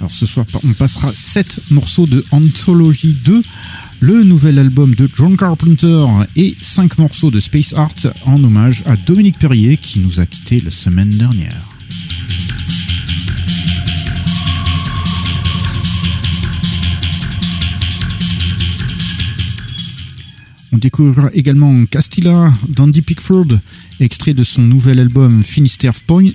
Alors ce soir, on passera 7 morceaux de Anthology 2, le nouvel album de John Carpenter, et 5 morceaux de Space Art en hommage à Dominique Perrier qui nous a quittés la semaine dernière. On découvrira également Castilla d'Andy Pickford, extrait de son nouvel album Finisterre Point,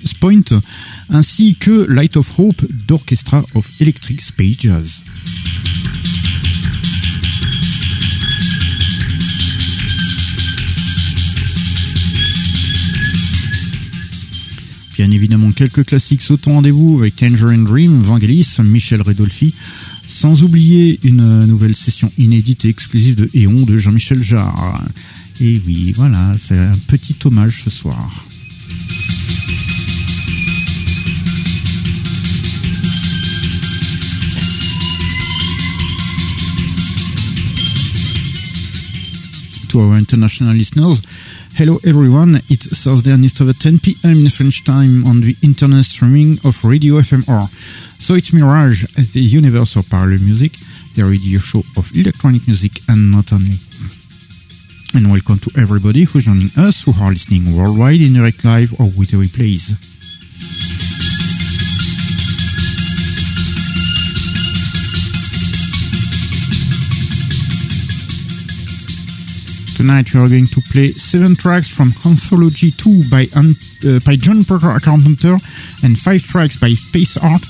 ainsi que Light of Hope d'Orchestra of Electric Space Jazz. Bien évidemment, quelques classiques sautent au rendez-vous avec Tangerine Dream, Vangelis, Michel Redolfi, sans oublier une nouvelle session inédite et exclusive de Eon de Jean-Michel Jarre. Et oui, voilà, c'est un petit hommage ce soir. To our international listeners, hello everyone. It's Thursday and it's over 10 p.m. in French time on the internet streaming of Radio FMR. So it's Mirage, the universal parallel music, the radio show of electronic music and not only. And welcome to everybody who's joining us who are listening worldwide in direct live or with the replays. Tonight we are going to play seven tracks from Anthology 2 by, uh, by John Carpenter and five tracks by Space Art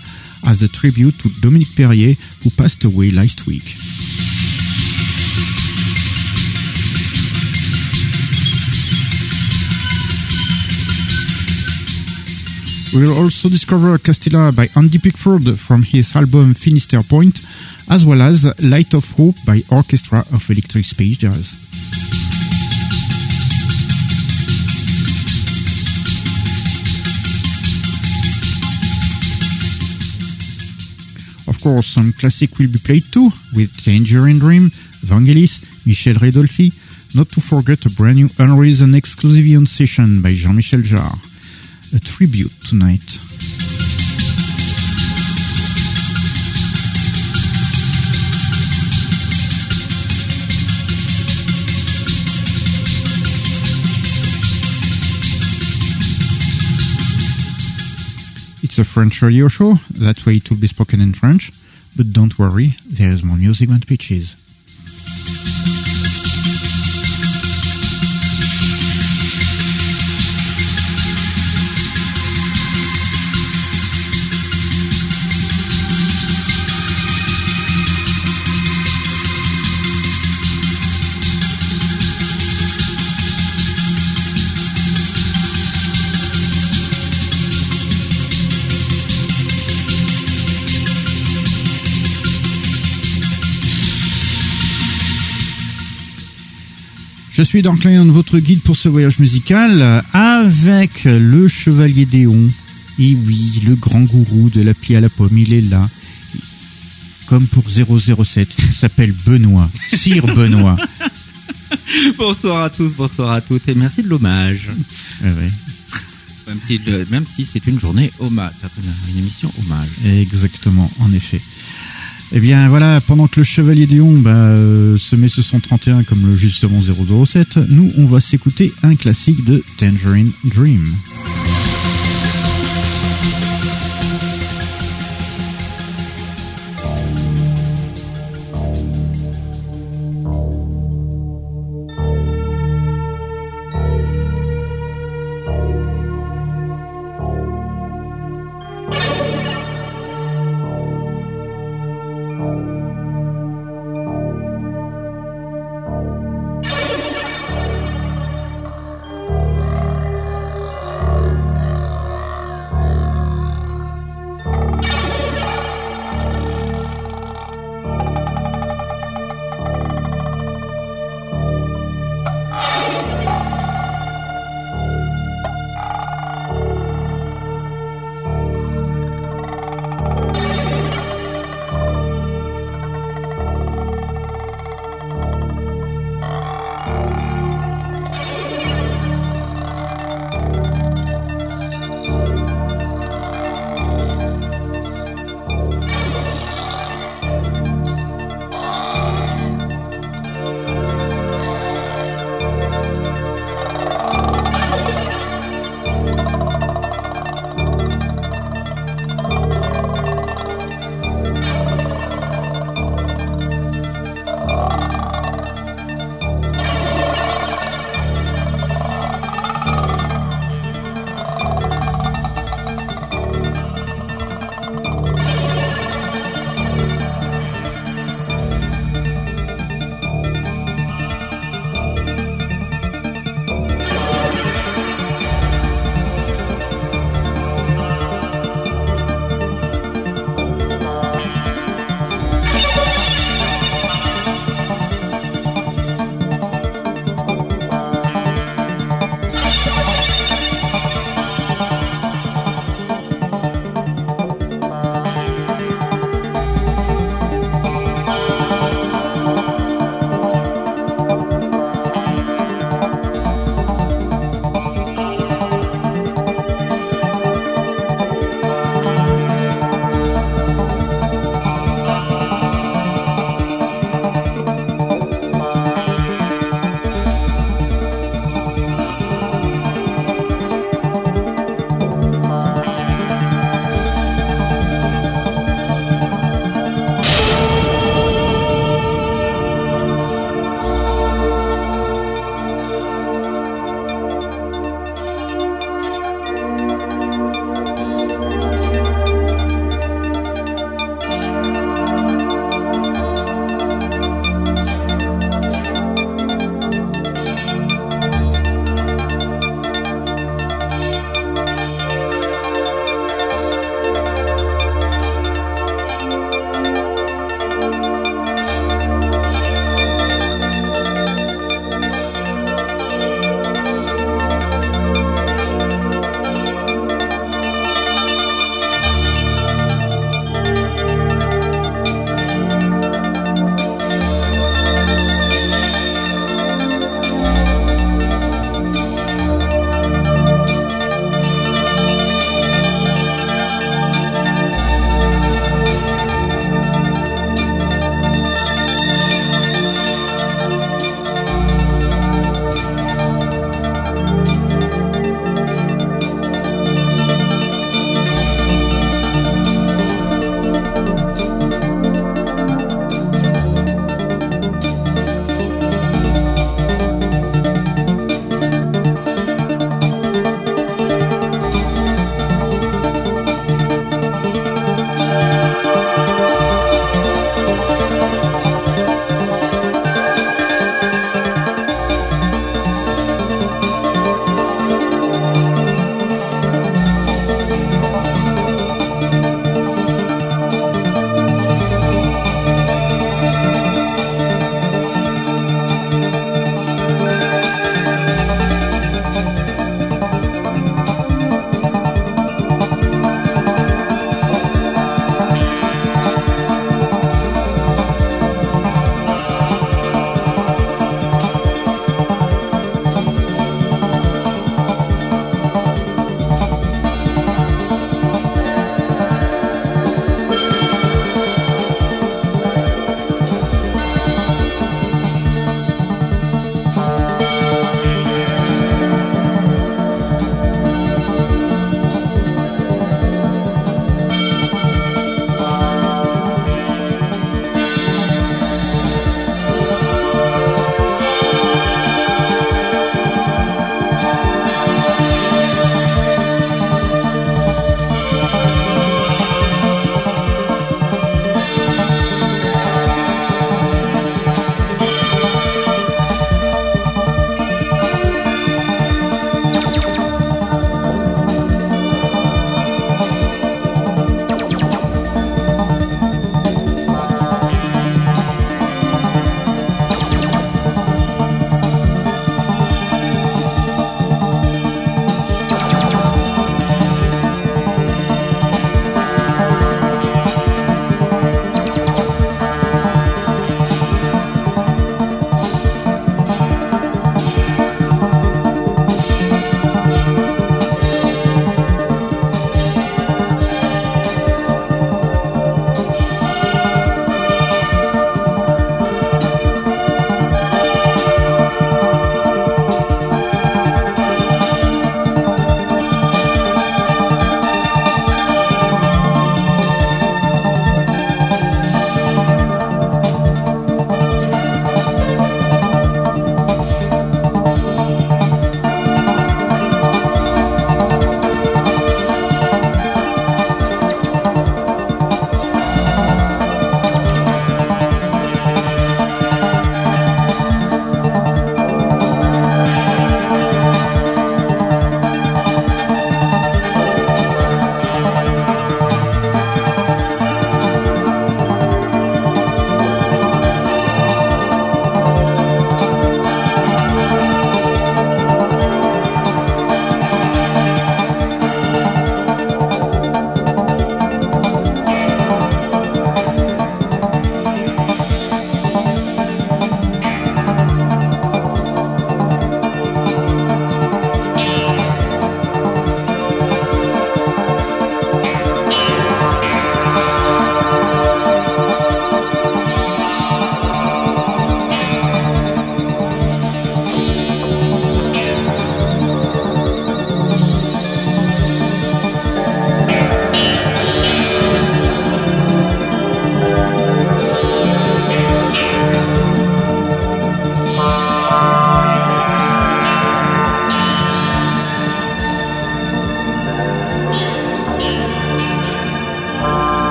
as a tribute to Dominique Perrier who passed away last week. We will also discover Castilla by Andy Pickford from his album Finisterre Point, as well as Light of Hope by Orchestra of Electric Space Jazz. Of course, some classic will be played too, with Tangerine Dream, Vangelis, Michel Redolfi, not to forget a brand new Unreason exclusive on session by Jean-Michel Jarre. A tribute tonight. It's a French radio show, that way it will be spoken in French, but don't worry, there is more music than pitches. Je suis donc votre guide pour ce voyage musical avec le Chevalier Déon. Et oui, le grand gourou de l'appli à la pomme, il est là. Comme pour 007, il s'appelle Benoît. Sire Benoît. bonsoir à tous, bonsoir à toutes et merci de l'hommage. Ouais, ouais. Même si, le- même si c'est une journée hommage, une émission hommage. Exactement, en effet. Eh bien voilà, pendant que le Chevalier Dion bah, euh, se met ce 131 comme le justement 007, nous on va s'écouter un classique de Tangerine Dream.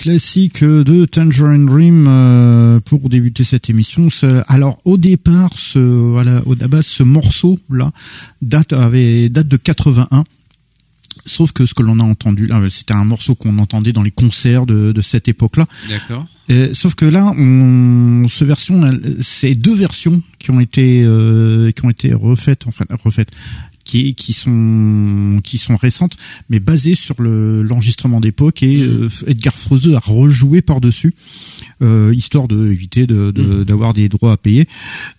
Classique de Tangerine Dream euh, pour débuter cette émission. Alors au départ, ce voilà, au base, ce morceau là date avait date de 81. Sauf que ce que l'on a entendu là, c'était un morceau qu'on entendait dans les concerts de, de cette époque-là. D'accord. Euh, sauf que là, on, ce version, c'est deux versions qui ont été euh, qui ont été refaites, enfin refaites, qui qui sont qui sont récentes, mais basées sur le l'enregistrement d'époque et euh, Edgar Froese a rejoué par dessus, euh, histoire de éviter de de- d'avoir des droits à payer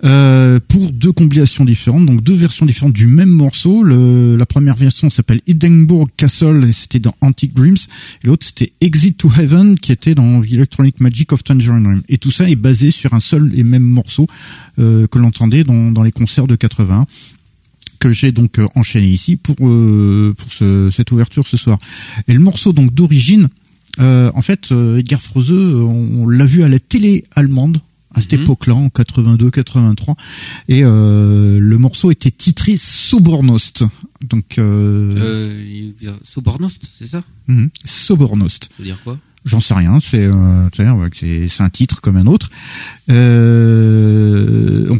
euh, pour deux compilations différentes, donc deux versions différentes du même morceau. Le, la première version s'appelle Edinburgh Castle et c'était dans Antique Dreams, et l'autre c'était Exit to Heaven qui était dans The Electronic Magic of Tangerine Dream. Et tout ça est basé sur un seul et même morceau euh, que l'on entendait dans, dans les concerts de 80 que j'ai donc euh, enchaîné ici pour euh, pour ce- cette ouverture ce soir. Et le morceau donc d'origine, euh, en fait, euh, Edgar Froese, euh, on, on l'a vu à la télé allemande à cette Mhm. époque-là, en 82-83, et euh, le morceau était titré Sobornost. Donc euh, Euh, Sobornost, c'est ça? Mhm, Sobornost. Ça veut dire quoi? J'en sais rien, c'est euh, un titre comme un autre. Euh, on,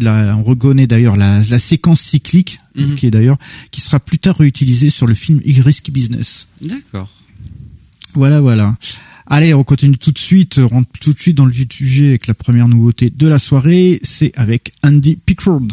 la- on reconnaît d'ailleurs la, la séquence cyclique, Mhm. qui est d'ailleurs qui sera plus tard réutilisée sur le film Risky Business. D'accord. Voilà, voilà. Allez, on continue tout de suite, on rentre tout de suite dans le vif du sujet avec la première nouveauté de la soirée, c'est avec Andy Pickford.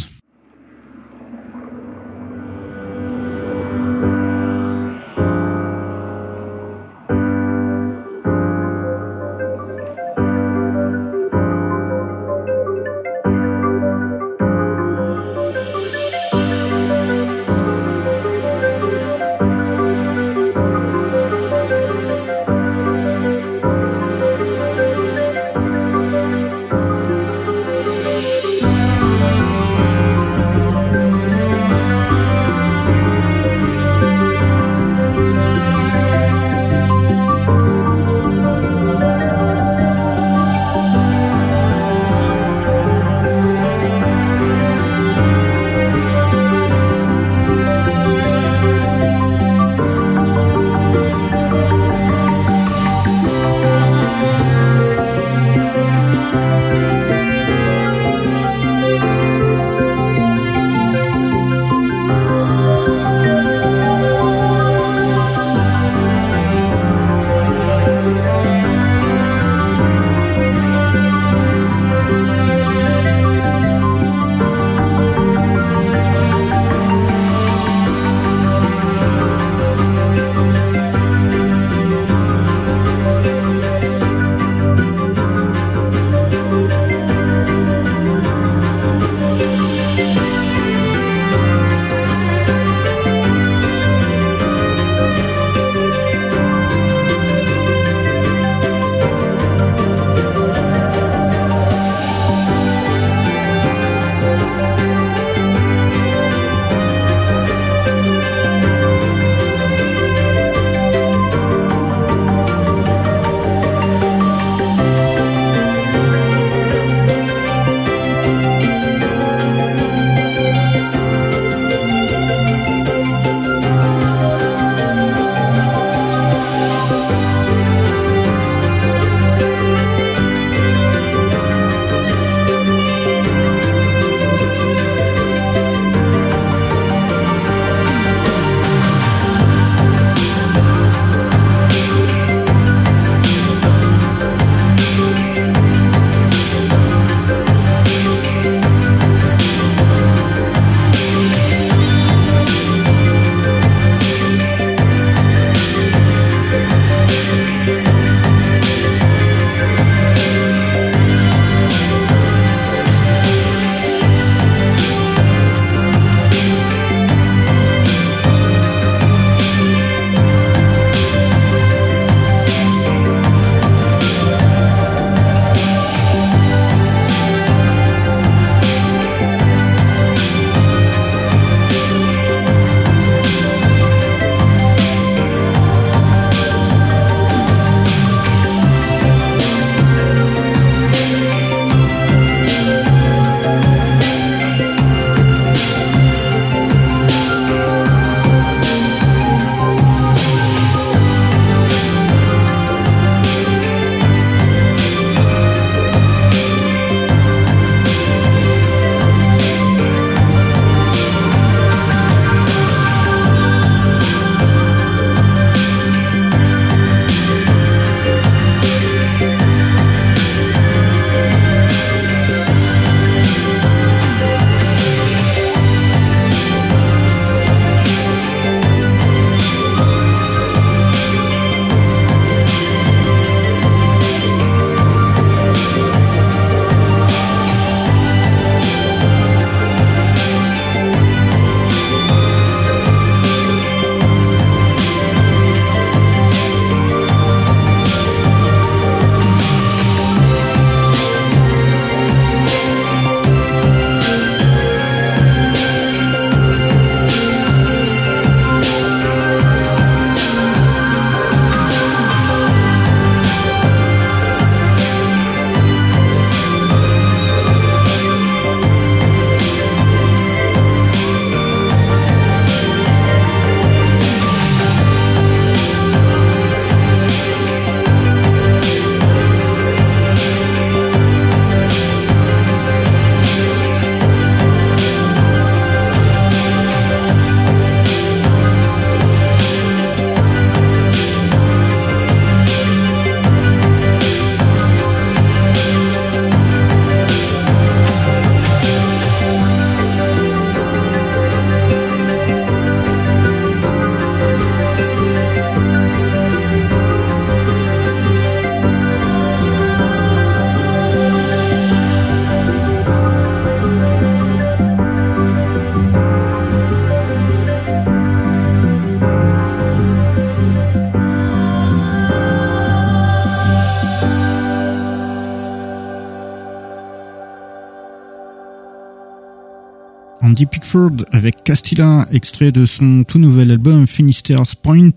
Andy Pickford avec Castilla, extrait de son tout nouvel album Finisterre's Point.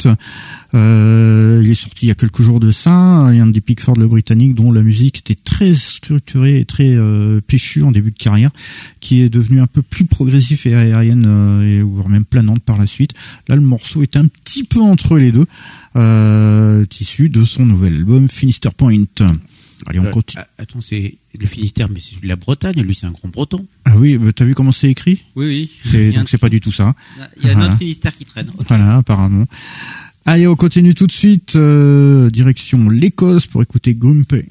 Euh, il est sorti il y a quelques jours de ça. Et Andy Pickford, le britannique, dont la musique était très structurée et très euh, péchue en début de carrière, qui est devenu un peu plus progressif et aérienne, euh, et voire même planante par la suite. Là, le morceau est un petit peu entre les deux, euh, issu de son nouvel album Finisterre Point. Allez, on Euh, continue. attends, c'est le Finistère, mais c'est la Bretagne. Lui, c'est un grand breton. Ah oui, t'as vu comment c'est écrit Oui, oui. Donc c'est pas du tout ça. un- Il y a Voilà. notre Finistère qui traîne. Voilà, apparemment. Allez, on continue tout de suite. euh, direction l'Écosse pour écouter Grumpy.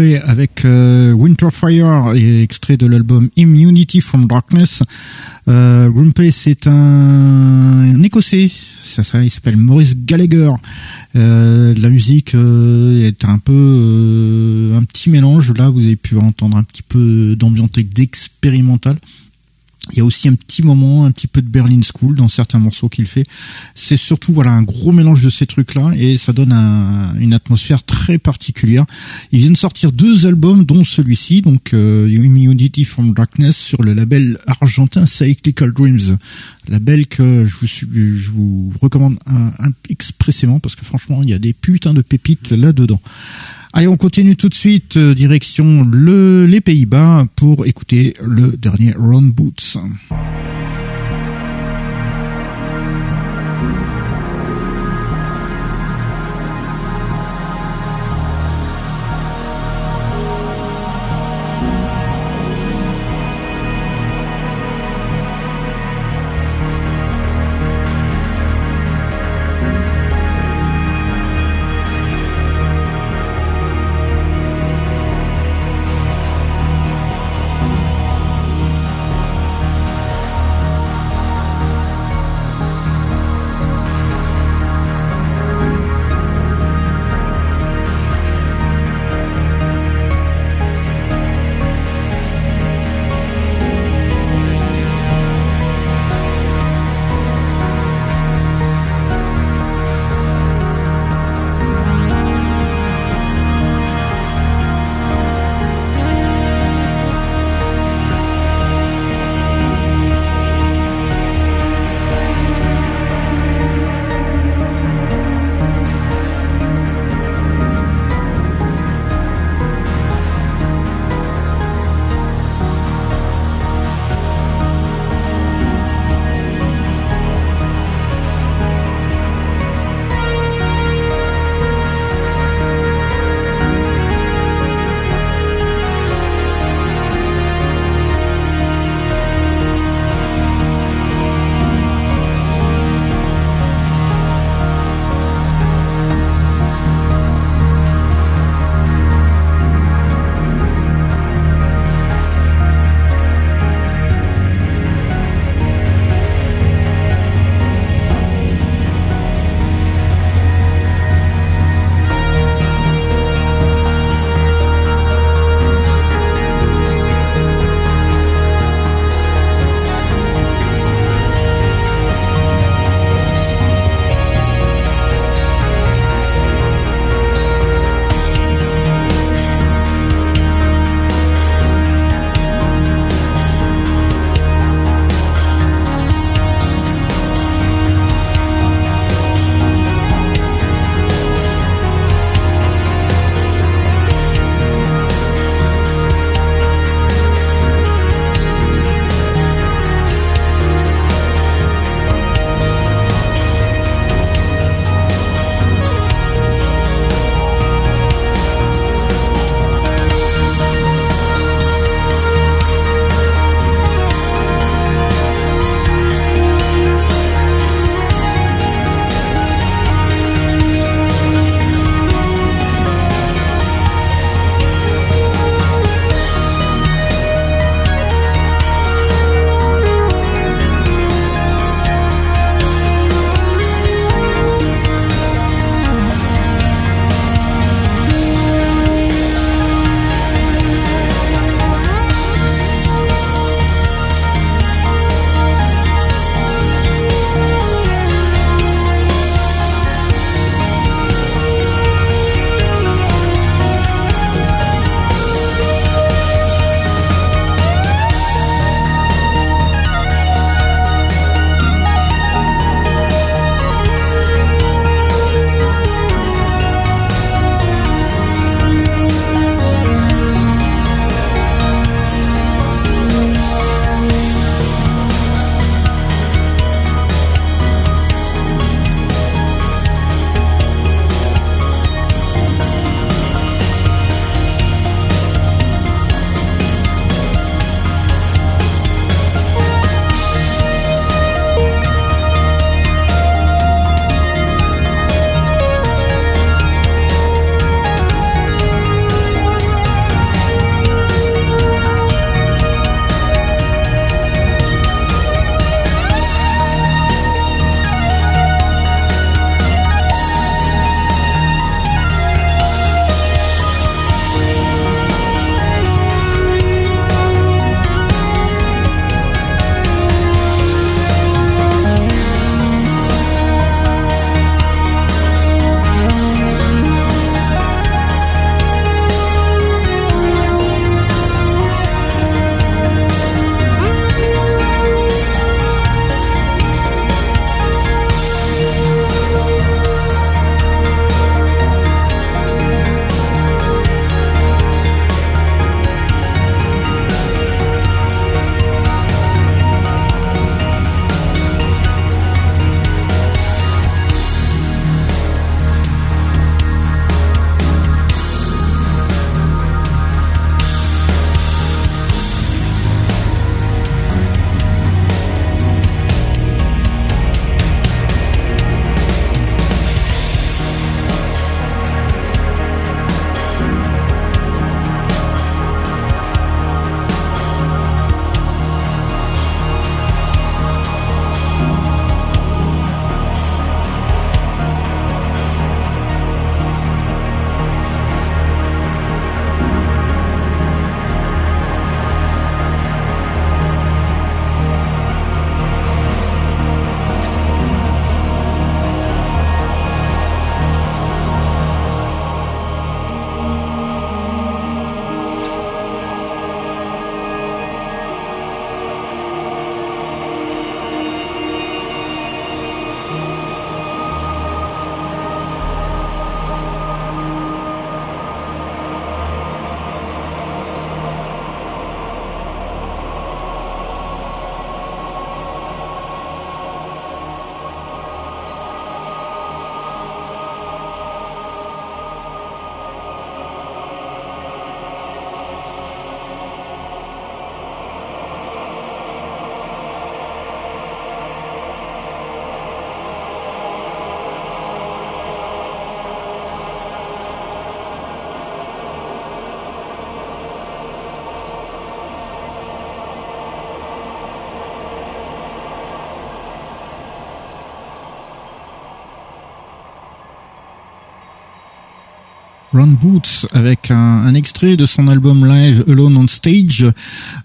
Avec euh, Winterfire, extrait de l'album Immunity from Darkness. Euh, Grumpy, c'est un, écossais, ça, il s'appelle Maurice Gallagher. Euh, la musique euh, est un peu euh, un petit mélange. Là, vous avez pu entendre un petit peu d'ambiance d'expérimental. Il y a aussi un petit moment, un petit peu de Berlin School dans certains morceaux qu'il fait. C'est surtout voilà un gros mélange de ces trucs-là et ça donne un, une atmosphère très particulière. Il vient de sortir deux albums, dont celui-ci, donc euh, Immunity from Darkness sur le label argentin Cyclical Dreams, label que je vous, je vous recommande expressément parce que franchement il y a des putains de pépites là-dedans. Allez, on continue tout de suite, euh, direction le, les Pays-Bas pour écouter le dernier Ron Boots. Ron Boots avec un, un, extrait de son album live Alone on Stage.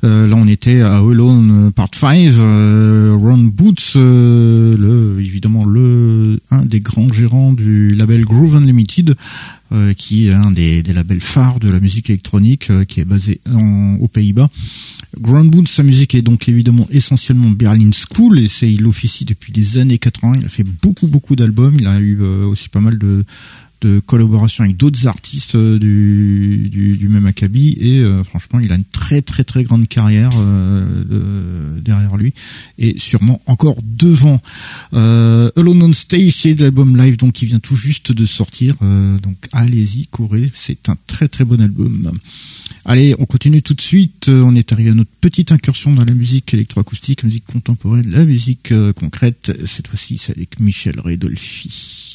Euh, là, on était à Alone Part 5. Euh, Ron Boots, euh, le, évidemment le un des grands gérants du label Groove Unlimited, euh, qui est un des, des, labels phares de la musique électronique, euh, qui est basé en, aux Pays-Bas. Ron Boots, sa musique est donc évidemment essentiellement Berlin School et c'est il officie depuis les années 80. Il a fait beaucoup beaucoup d'albums. Il a eu aussi pas mal de de collaboration avec d'autres artistes euh, du, du, même acabit et euh, franchement il a une très très très grande carrière euh, derrière lui et sûrement encore devant euh, Alone on Stage c'est l'album live donc qui vient tout juste de sortir donc allez-y courez c'est un très très bon album Allez, on continue tout de suite. On est arrivé à notre petite incursion dans la musique électroacoustique, musique contemporaine, la musique concrète. Cette fois-ci, c'est avec Michel Redolfi.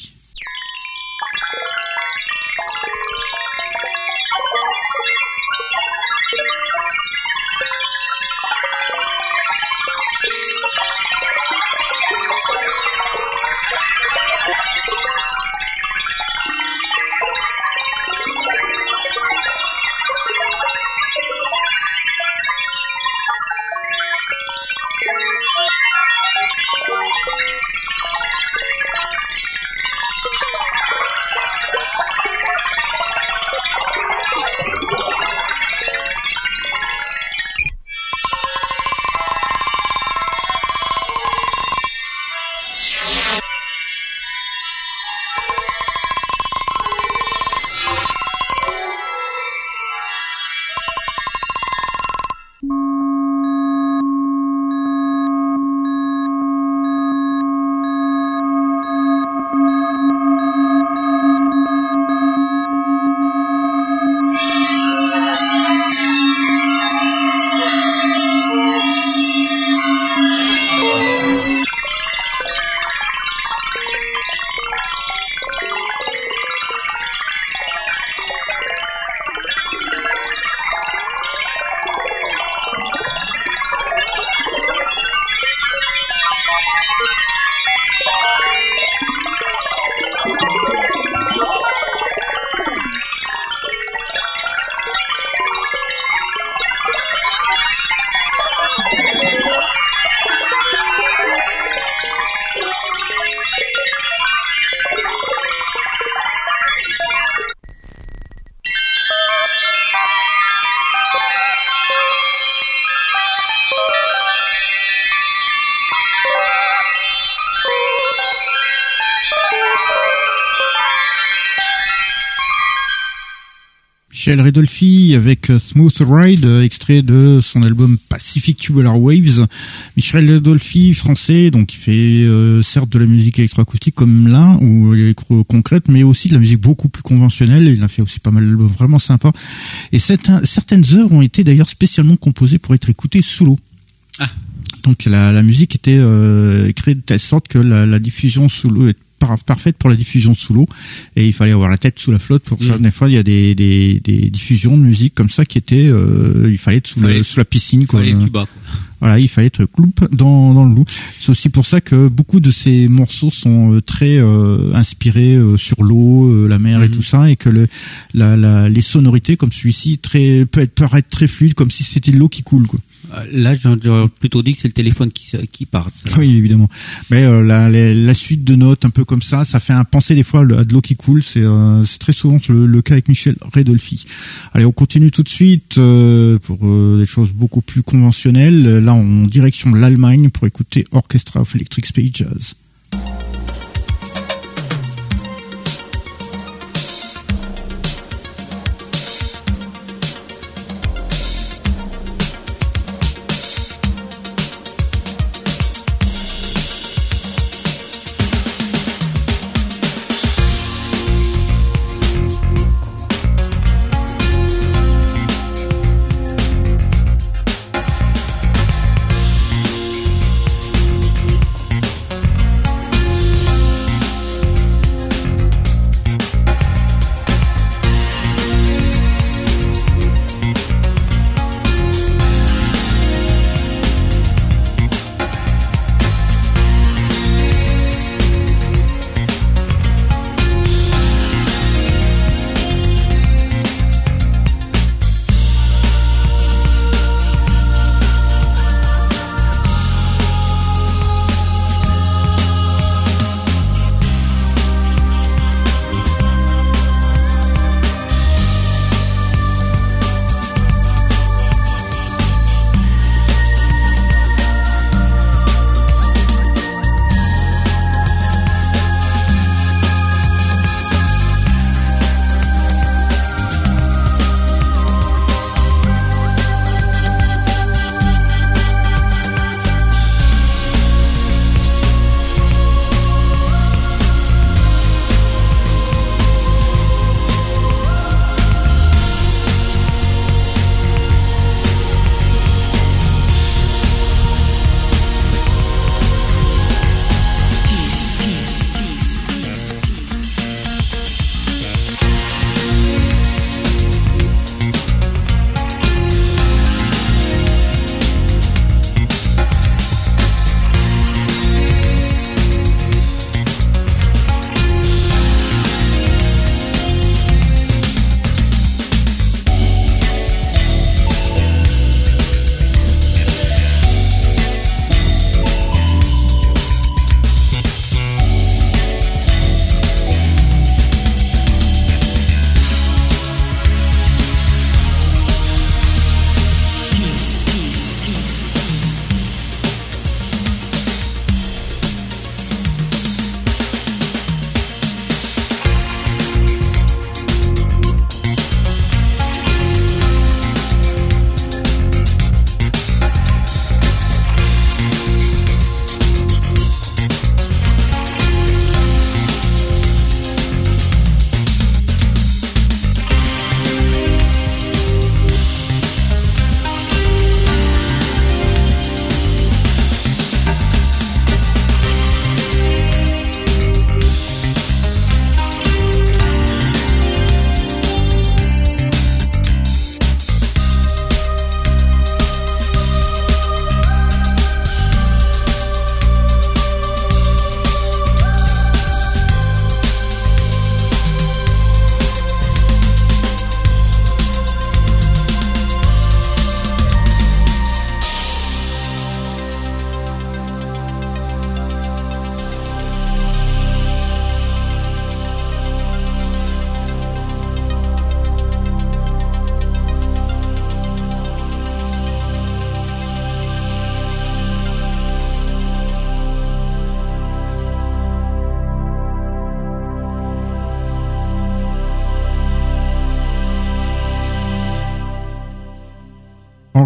Michel Redolfi avec euh, Smooth Ride, euh, extrait de son album Pacific Tubular Waves. Michel Redolfi, français, donc il fait euh, certes de la musique électroacoustique comme là, ou électro concrète, mais aussi de la musique beaucoup plus conventionnelle. Il a fait aussi pas mal d'albums vraiment sympas. Et certaines heures ont été d'ailleurs spécialement composées pour être écoutées sous l'eau. Ah. Donc la, la musique était créée de telle sorte que la, la diffusion sous l'eau est parfaite pour la diffusion sous l'eau et il fallait avoir la tête sous la flotte pour ça. Mm. Des fois, il y a des, des, des, diffusions de musique comme ça qui étaient, euh, il fallait être sous, sous la piscine quoi. Voilà, il fallait être cloup dans, dans le loup. C'est aussi pour ça que beaucoup de ces morceaux sont euh, très euh, inspirés sur l'eau, la mer et mm. tout ça, et que le, la, la, les sonorités comme celui-ci très peut être paraître très fluide, comme si c'était de l'eau qui coule quoi. Là, j'aurais plutôt dit que c'est le téléphone qui, qui part. Oui, évidemment. Mais euh, la, suite de notes, un peu comme ça, ça fait un penser des fois à de l'eau qui coule. C'est euh, très souvent le, cas avec Michel Redolfi. Allez, on continue tout de suite euh, pour des choses beaucoup plus conventionnelles. Là, en direction l'Allemagne pour écouter Orchestra of Electric Space Jazz.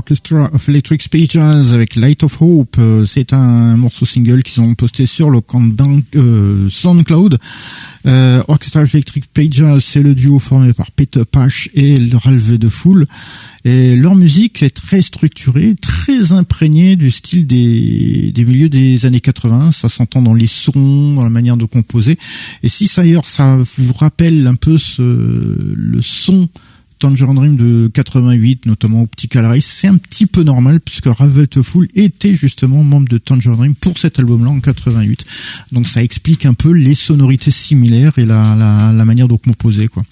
Orchestra of Electric Pages avec Light of Hope. Euh, c'est un morceau single qu'ils ont posté sur le compte euh, SoundCloud. Euh, Orchestra of Electric Pages, c'est le duo formé par Peter Pash et Ralph de Fool. Et leur musique est très structurée, très imprégnée du style des, des milieux des années 80. Ça s'entend dans les sons, dans la manière de composer. Et si ça, ça vous rappelle un peu le son Tangerine Dream de 88, notamment Optical Race, c'est un petit peu normal puisque Ravel Fool était justement membre de Tangerine Dream pour cet album-là en 88. Donc ça explique un peu les sonorités similaires et la, la, la manière de composer, quoi.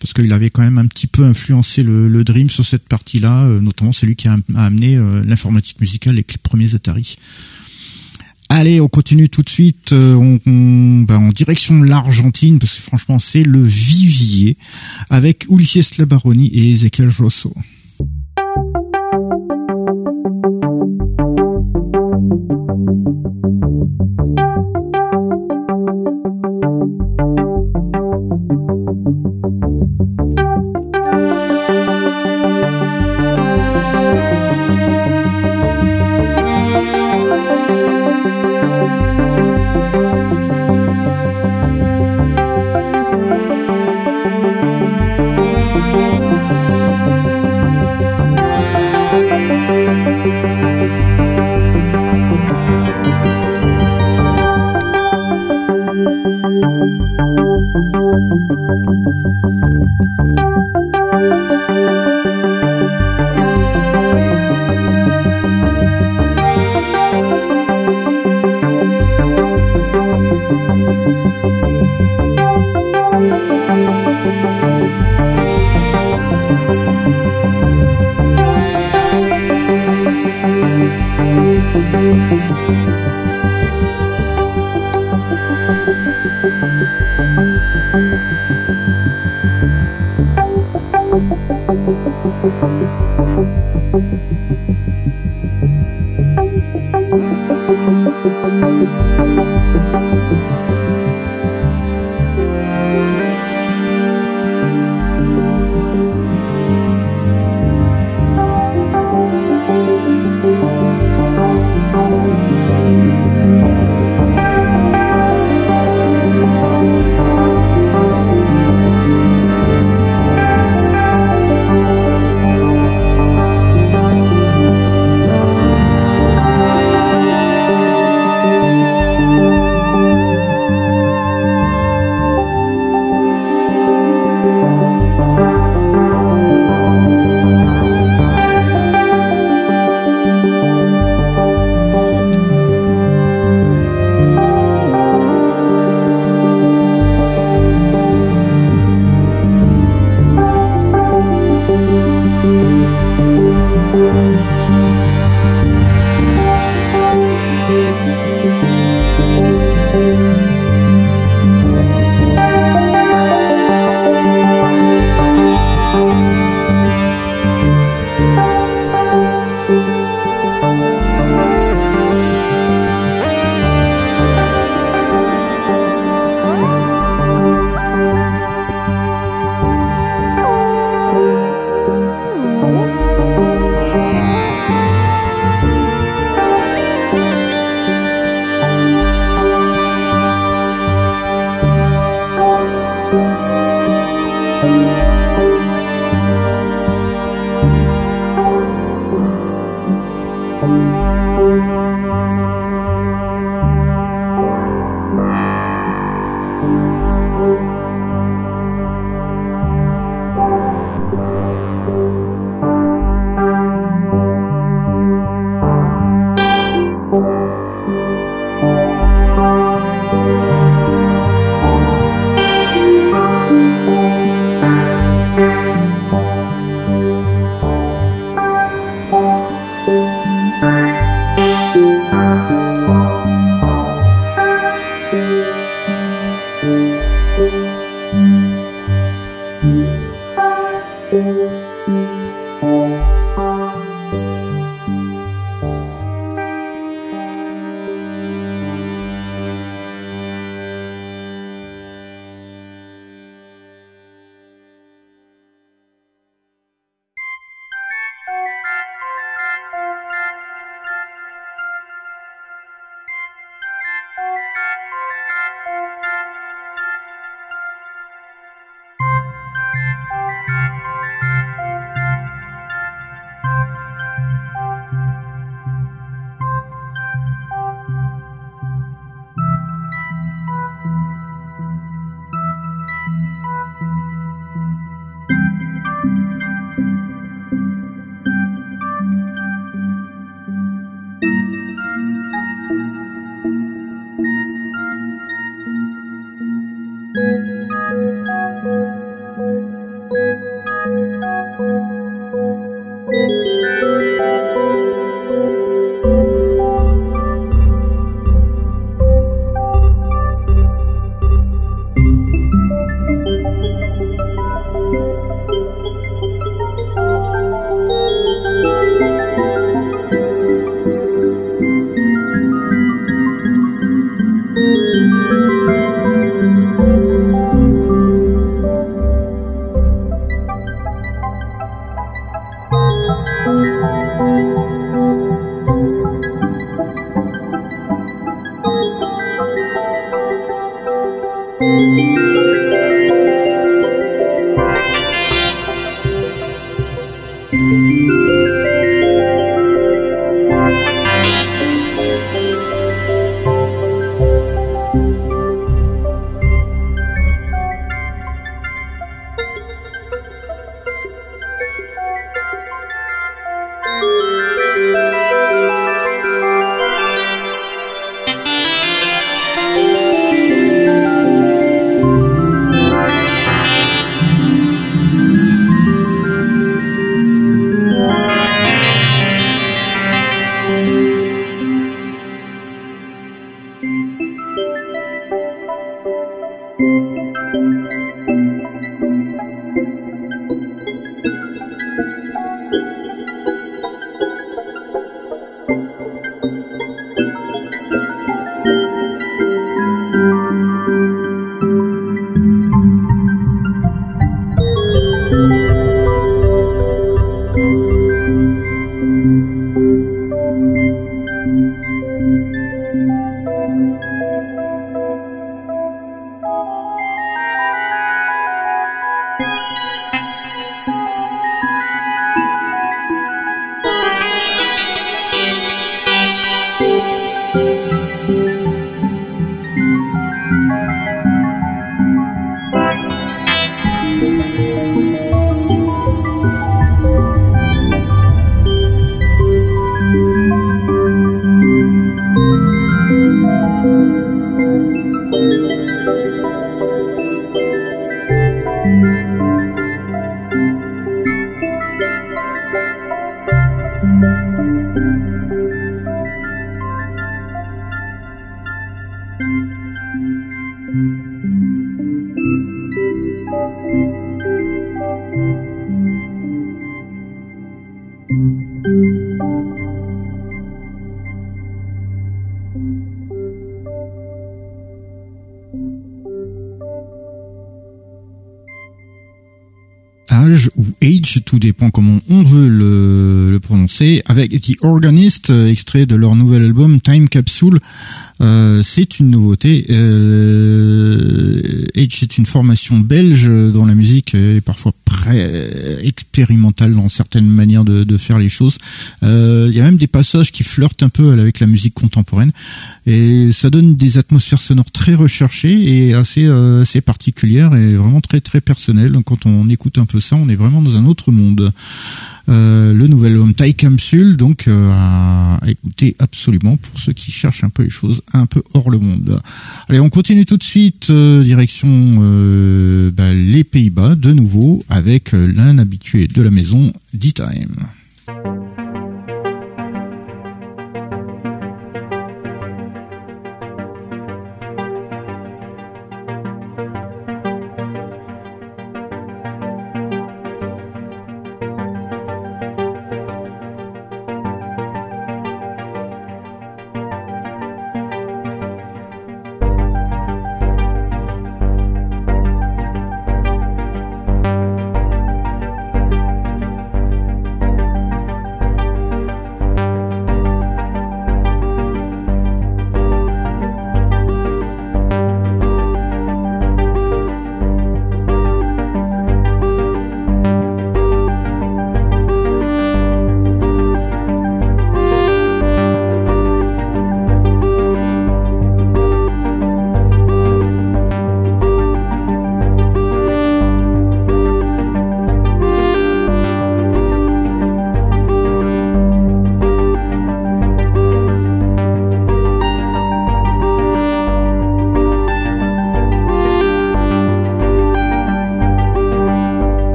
Parce qu'il avait quand même un petit peu influencé le, le Dream sur cette partie-là, euh, notamment c'est lui qui a, amené euh, l'informatique musicale avec les premiers Atari. Allez, on continue tout de suite euh, on, ben, en direction de l'Argentine, parce que franchement c'est le vivier, avec Ulysses Labaroni et Ezequiel Rosso. Avec The Organist, euh, extrait de leur nouvel album Time Capsule. Euh, c'est une nouveauté. Euh, Age, c'est une formation belge dont la musique est parfois expérimentale dans certaines manières de, faire les choses. Euh, Il y a même des passages qui flirtent un peu avec la musique contemporaine et ça donne des atmosphères sonores très recherchées et assez euh, assez particulières et vraiment très très personnelles. Quand on écoute un peu ça, on est vraiment dans un autre monde. Euh, le nouvel album Taille Capsule, donc euh, à écouter absolument pour ceux qui cherchent un peu les choses un peu hors le monde. Allez, on continue tout de suite euh, direction euh, bah, les Pays-Bas de nouveau avec euh, l'un habitué de la maison, D-Time.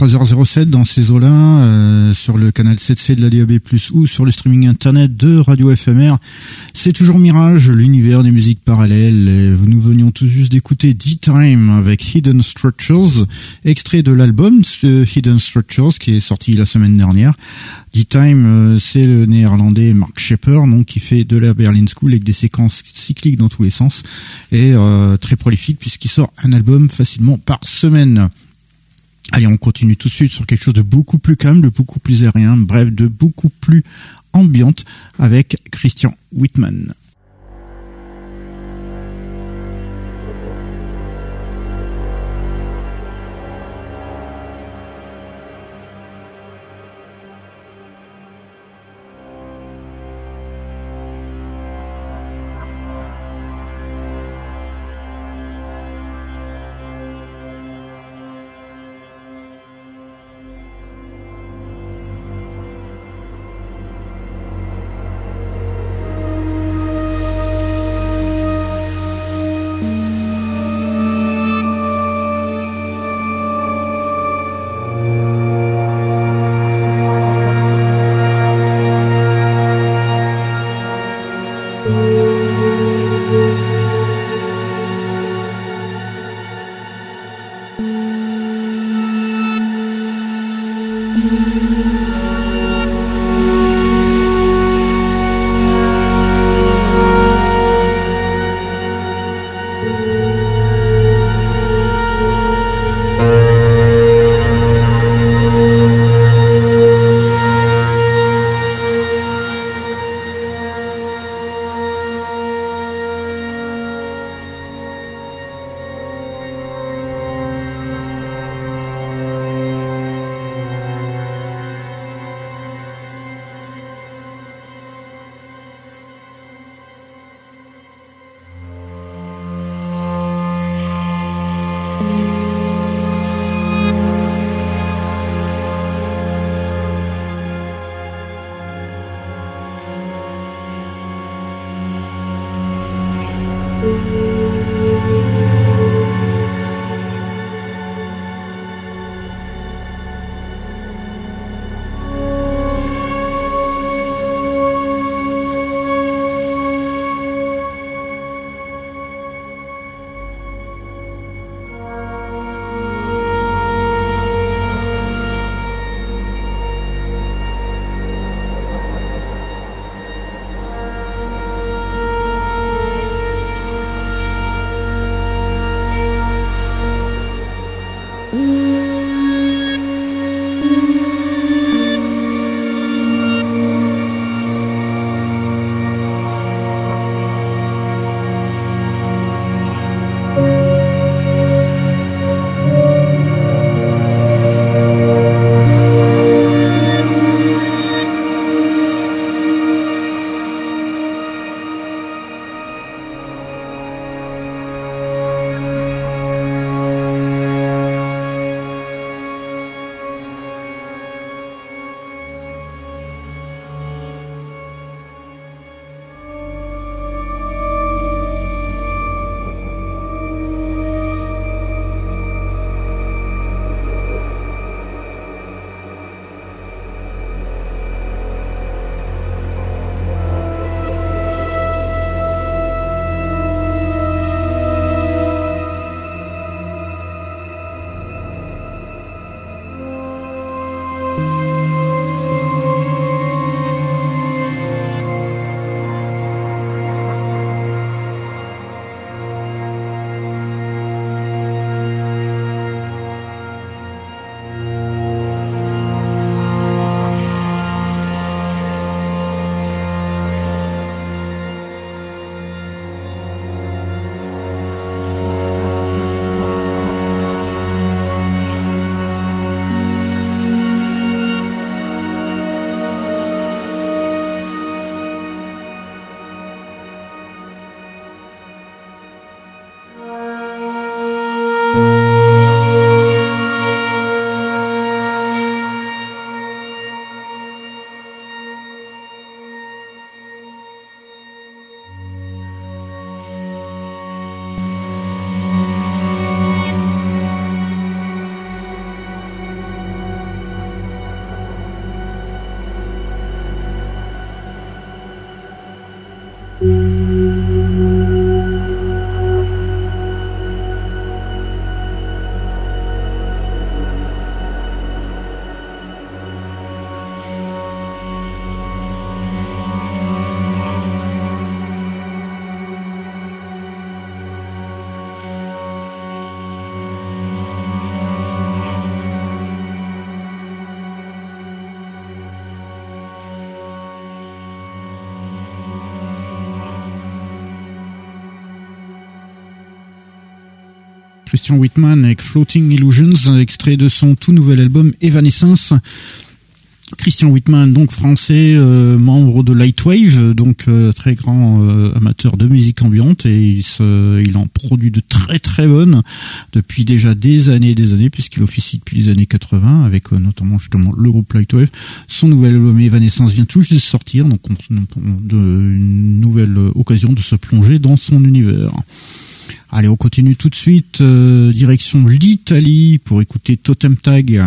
23h07 dans ces eaux-là, euh, sur le canal 7C de la DAB+, ou sur le streaming internet de Radio FMR. C'est toujours Mirage, l'univers des musiques parallèles. Nous venions tout juste d'écouter D-Time avec Hidden Structures, extrait de l'album Hidden Structures qui est sorti la semaine dernière. D-Time, euh, c'est le néerlandais Mark Shepper, donc qui fait de la Berlin School avec des séquences cycliques dans tous les sens et euh, très prolifique puisqu'il sort un album facilement par semaine. Allez, on continue tout de suite sur quelque chose de beaucoup plus calme, de beaucoup plus aérien, bref, de beaucoup plus ambiante avec Christian Whitman. Christian Whitman avec Floating Illusions, extrait de son tout nouvel album Evanescence. Christian Whitman, donc français, euh, membre de Lightwave, donc euh, très grand euh, amateur de musique ambiante et il, en produit de très très bonnes depuis déjà des années et des années puisqu'il officie depuis les années 80 avec notamment justement le groupe Lightwave. Son nouvel album Evanescence vient tout juste de sortir, donc une nouvelle occasion de se plonger dans son univers. Allez, on continue tout de suite, direction l'Italie pour écouter Totem Tag.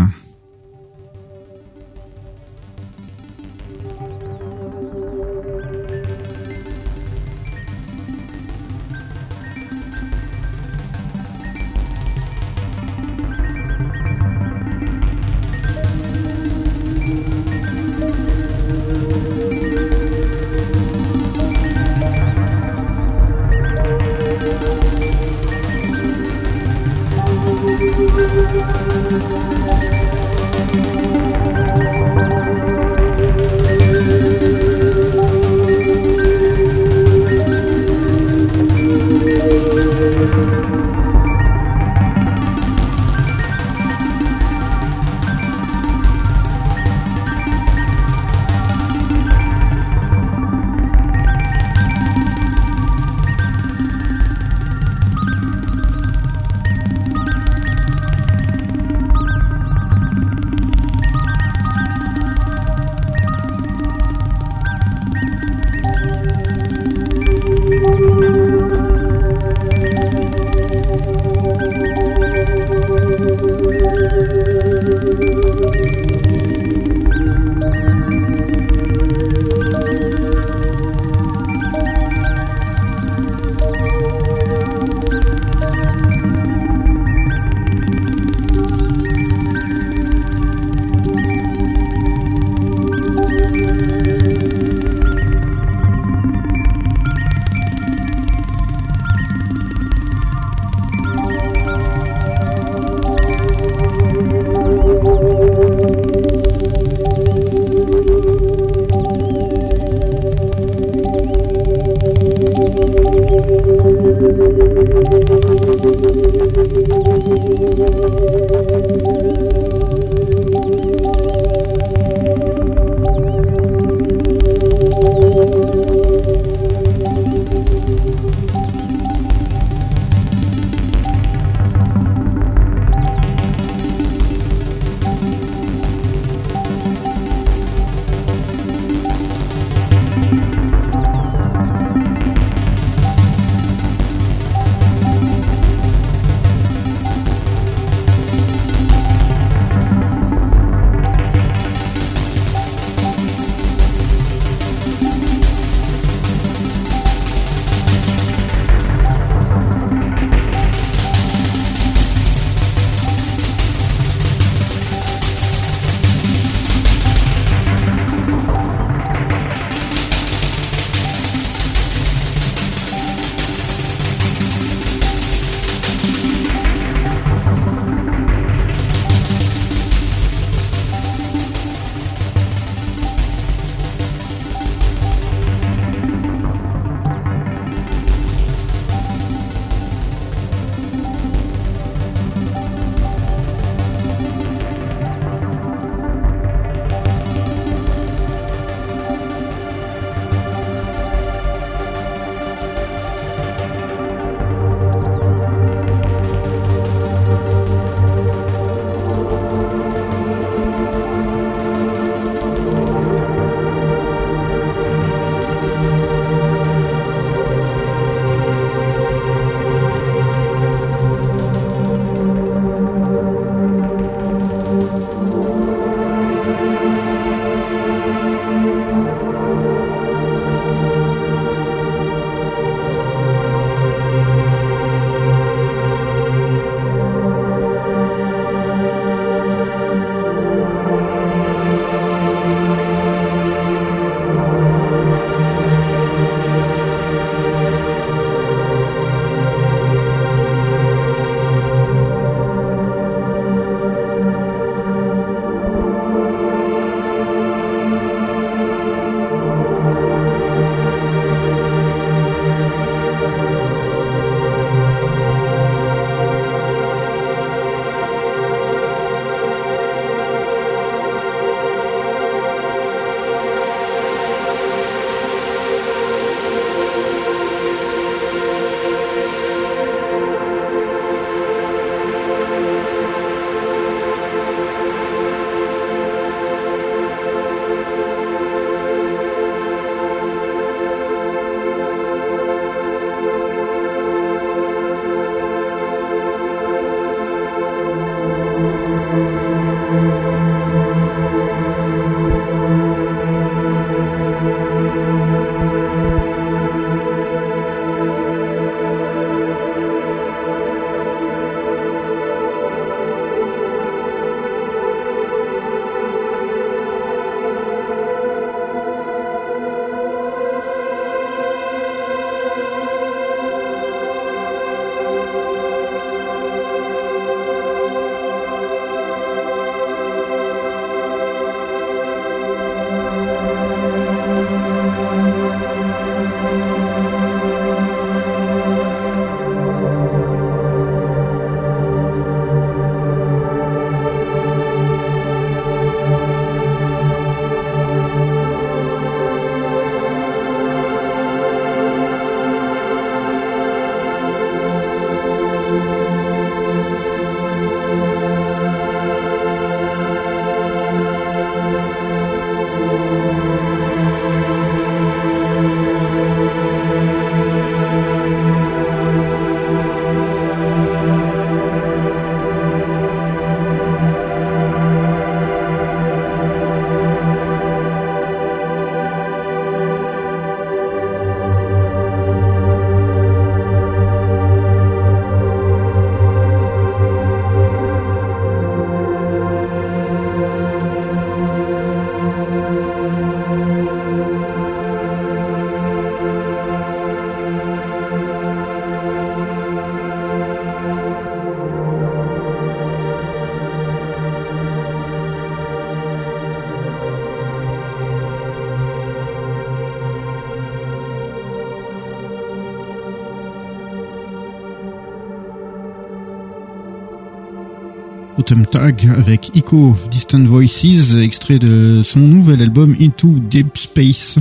Avec Echo Distant Voices, extrait de son nouvel album Into Deep Space.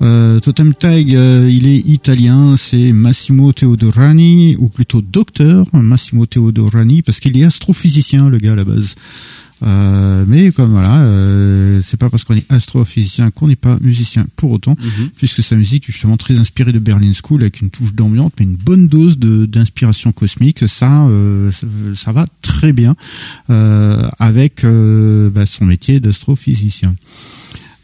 Euh, Totem Tag, euh, il est italien, c'est Massimo Teodorani, ou plutôt docteur Massimo Teodorani, parce qu'il est astrophysicien, le gars à la base. Euh, mais comme voilà, euh, c'est pas parce qu'on est astrophysicien qu'on n'est pas musicien pour autant, Mhm. puisque sa musique est justement très inspirée de Berlin School avec une touche d'ambiance, mais une bonne dose d'inspiration cosmique. Ça, euh, ça, ça va très bien euh, avec euh, bah, son métier d'astrophysicien.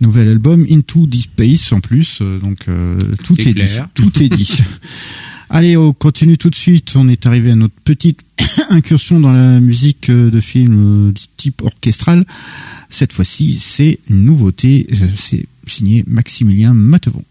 Nouvel album Into Deep Space en plus, euh, donc euh, tout est dit, tout est dit. Allez, on continue tout de suite. On est arrivé à notre petite incursion dans la musique euh, de film euh, du type orchestral. Cette fois-ci, c'est nouveauté. Euh, C'est signé Maximilien Matevon.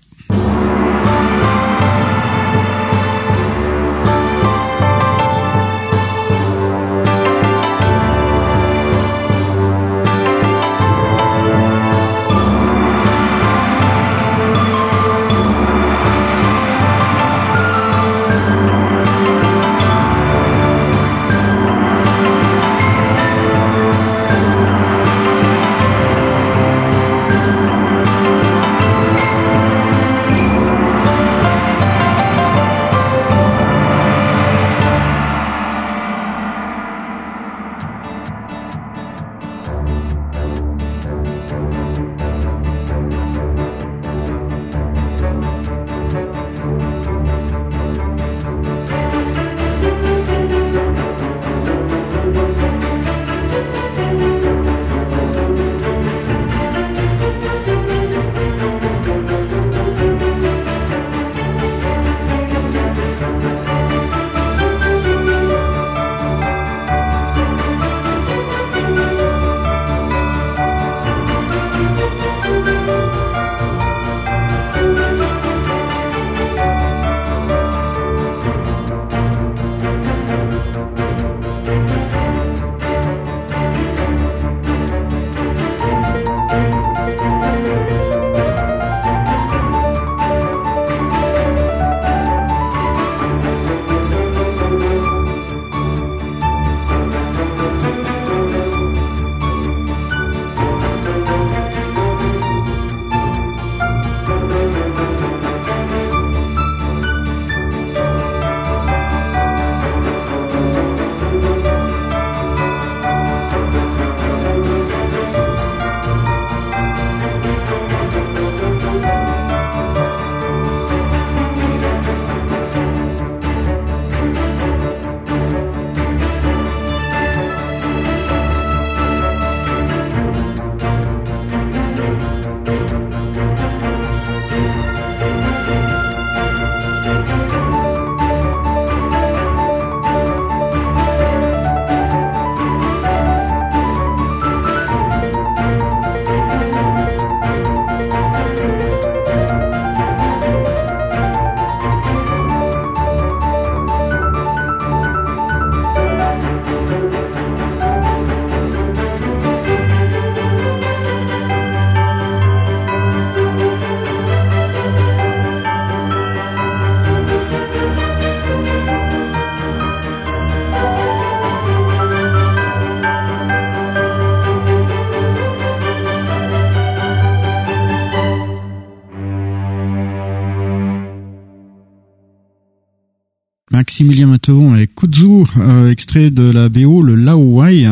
Maximilien Matevon avec Kuzu, euh, extrait de la BO, le Laowai.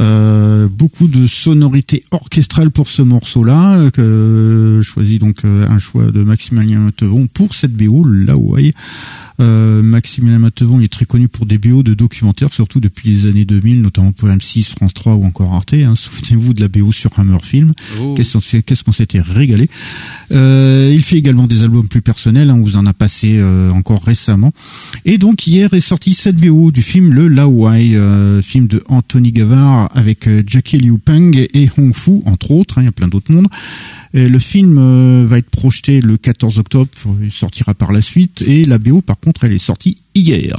Euh, beaucoup de sonorités orchestrales pour ce morceau-là, euh, que je choisis donc euh, un choix de Maximilien Matevon pour cette BO, le Laowai. Euh, Maximilien Matevon il est très connu pour des BO de documentaires, surtout depuis les années 2000, notamment pour M6, France 3 ou encore Arte. Hein. Souvenez-vous de la BO sur Hammer Film. Oh. Qu'est-ce qu'on s'était régalé. Euh, il fait également des albums plus personnels, hein, on vous en a passé euh, encore récemment. Et donc hier est sorti cette BO du film Le Laowai, euh, film de Anthony Gavard avec euh, Jackie Liu Peng et Hong Fu, entre autres, hein, il y a plein d'autres mondes. Le film euh, va être projeté le 14 octobre, il sortira par la suite, et la BO par contre elle est sortie hier.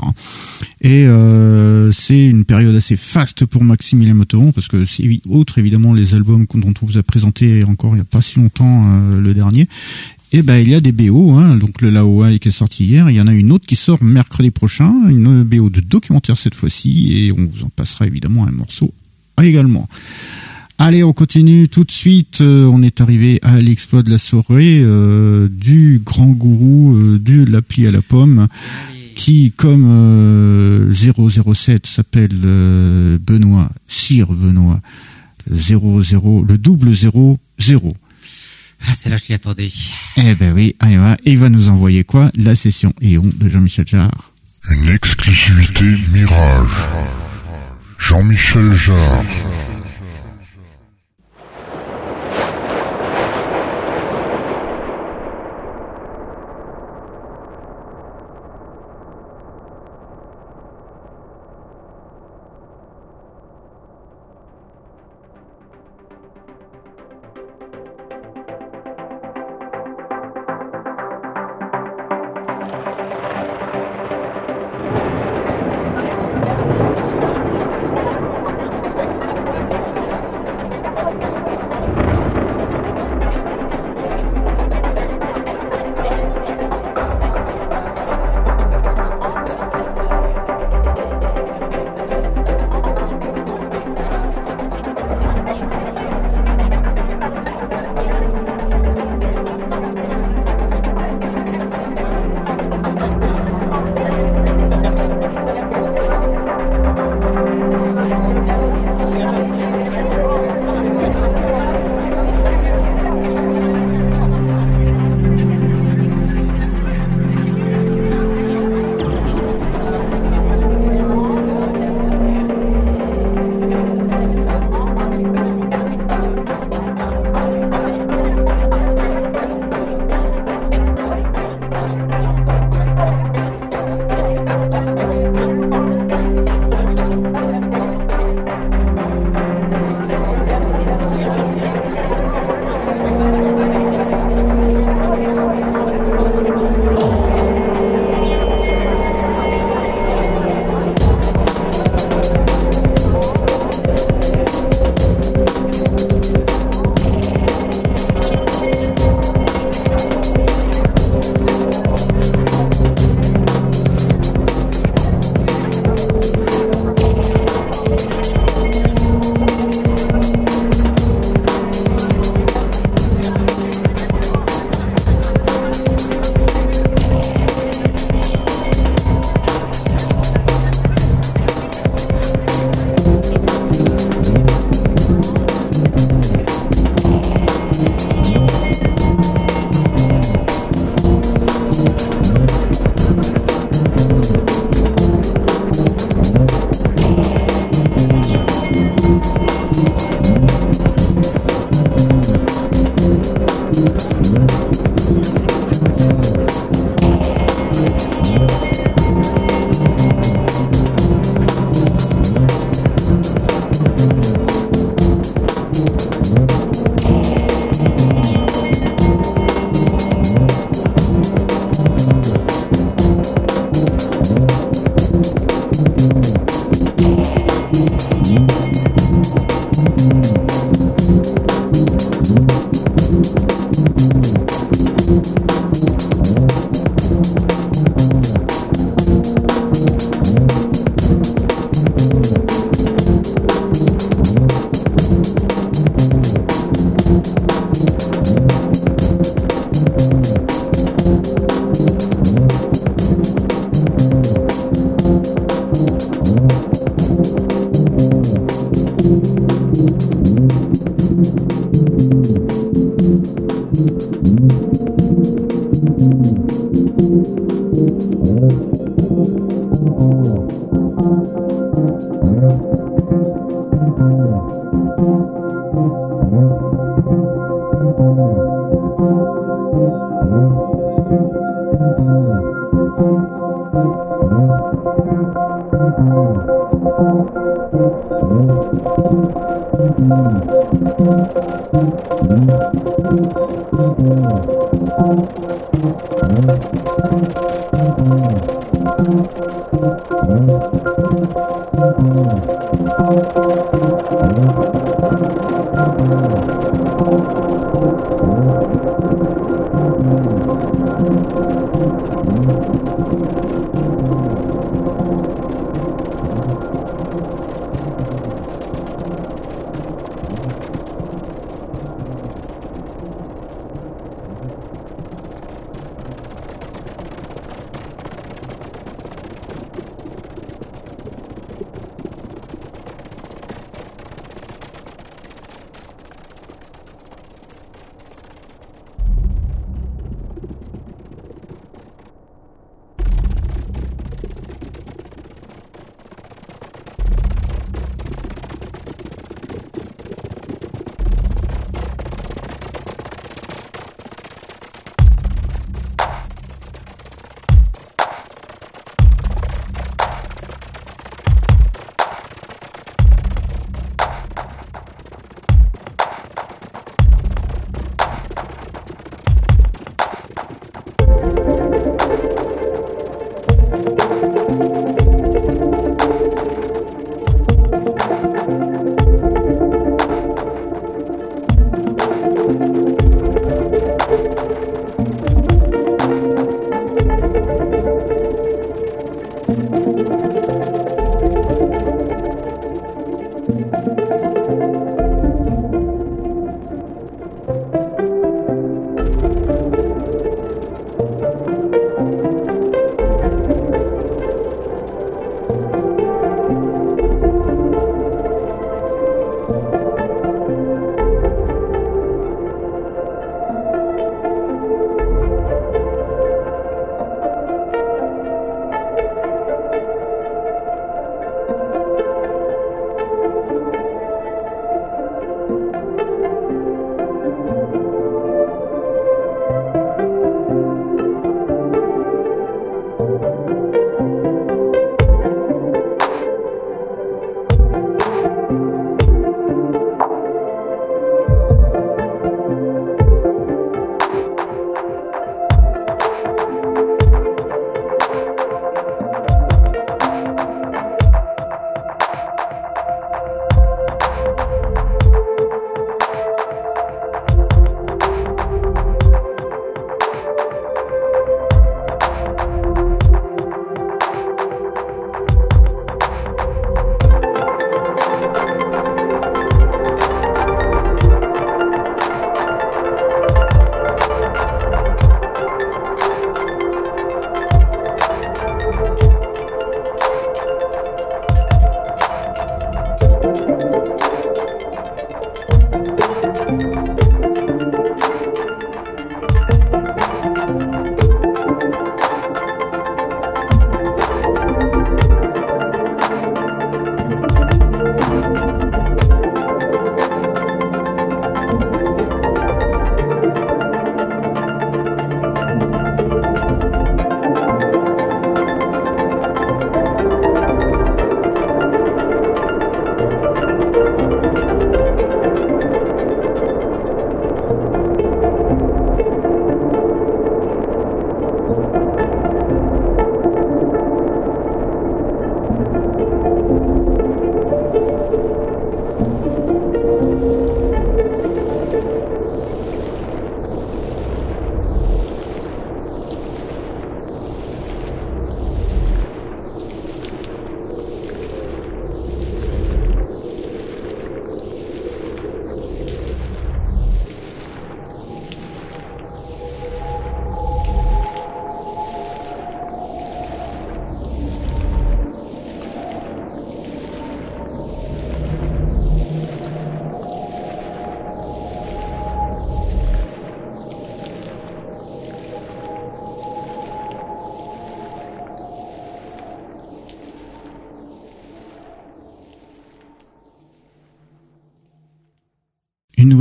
Et euh, c'est une période assez faste pour Maximilien Motoron, parce que c'est autre évidemment les albums dont on vous a présenté encore il n'y a pas si longtemps euh, le dernier. Et ben il y a des BO, hein, donc le Laoai qui est sorti hier, il y en a une autre qui sort mercredi prochain, une BO de documentaire cette fois-ci, et on vous en passera évidemment un morceau également. Allez, on continue tout de suite. Euh, on est arrivé à l'exploit de la soirée euh, du grand gourou euh, de l'appli à la pomme, qui, comme 007 s'appelle Benoît, Sire Benoît, 00, le double 0, 0. Ah, c'est là je l'y attendais. Eh ben oui, allez, va. Et il va nous envoyer quoi? La session Eon de Jean-Michel Jarre. Une exclusivité Mirage. Jean-Michel Jarre.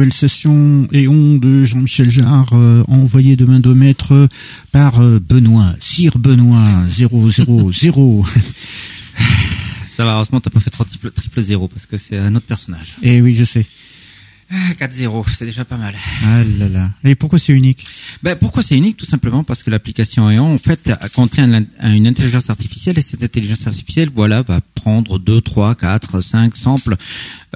Nouvelle session Éon de Jean-Michel Jarre, euh, envoyé de main de maître par euh, Benoît, Sire Benoît, 000. Ça va, heureusement, t'as pas fait triple, triple zéro parce que c'est un autre personnage. Eh oui, je sais. Ah, 4-0, c'est déjà pas mal. Ah là là. Et pourquoi c'est unique? Ben, pourquoi c'est unique? Tout simplement parce que l'application Aeon, en fait, contient une intelligence artificielle et cette intelligence artificielle, voilà, va prendre 2, 3, 4, 5 samples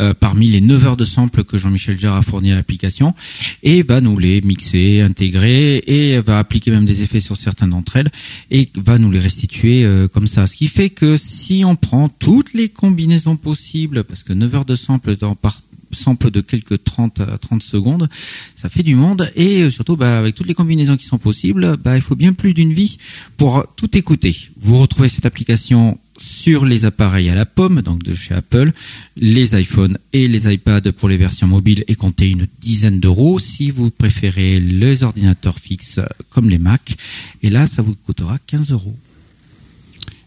euh, parmi les 9 heures de samples que Jean-Michel Jarre a fourni à l'application et va nous les mixer, intégrer et va appliquer même des effets sur certaines d'entre elles et va nous les restituer euh, comme ça. Ce qui fait que si on prend toutes les combinaisons possibles, parce que 9 heures de samples dans par sample de quelques 30 à 30 secondes, ça fait du monde et euh, surtout bah, avec toutes les combinaisons qui sont possibles, bah, il faut bien plus d'une vie pour tout écouter. Vous retrouvez cette application sur les appareils à la pomme, donc de chez Apple, les iPhones et les iPads pour les versions mobiles et comptez une dizaine d'euros si vous préférez les ordinateurs fixes comme les Mac. Et là, ça vous coûtera 15 euros.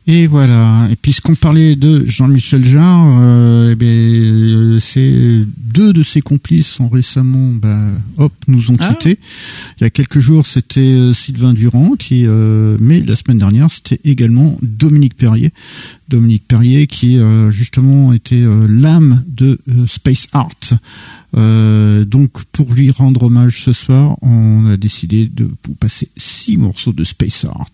Et voilà. Et puisqu'on parlait de Jean-Michel Jarre, euh, eh euh, c'est deux de ses complices sont récemment, bah, hop, nous ont Ah. quittés. Il y a quelques jours, c'était euh, Sylvain Durand, qui, euh, mais la semaine dernière, c'était également Dominique Perrier. Dominique Perrier, qui euh, justement était euh, l'âme de Space Art. Euh, donc, pour lui rendre hommage ce soir, on a décidé de vous passer six morceaux de Space Art.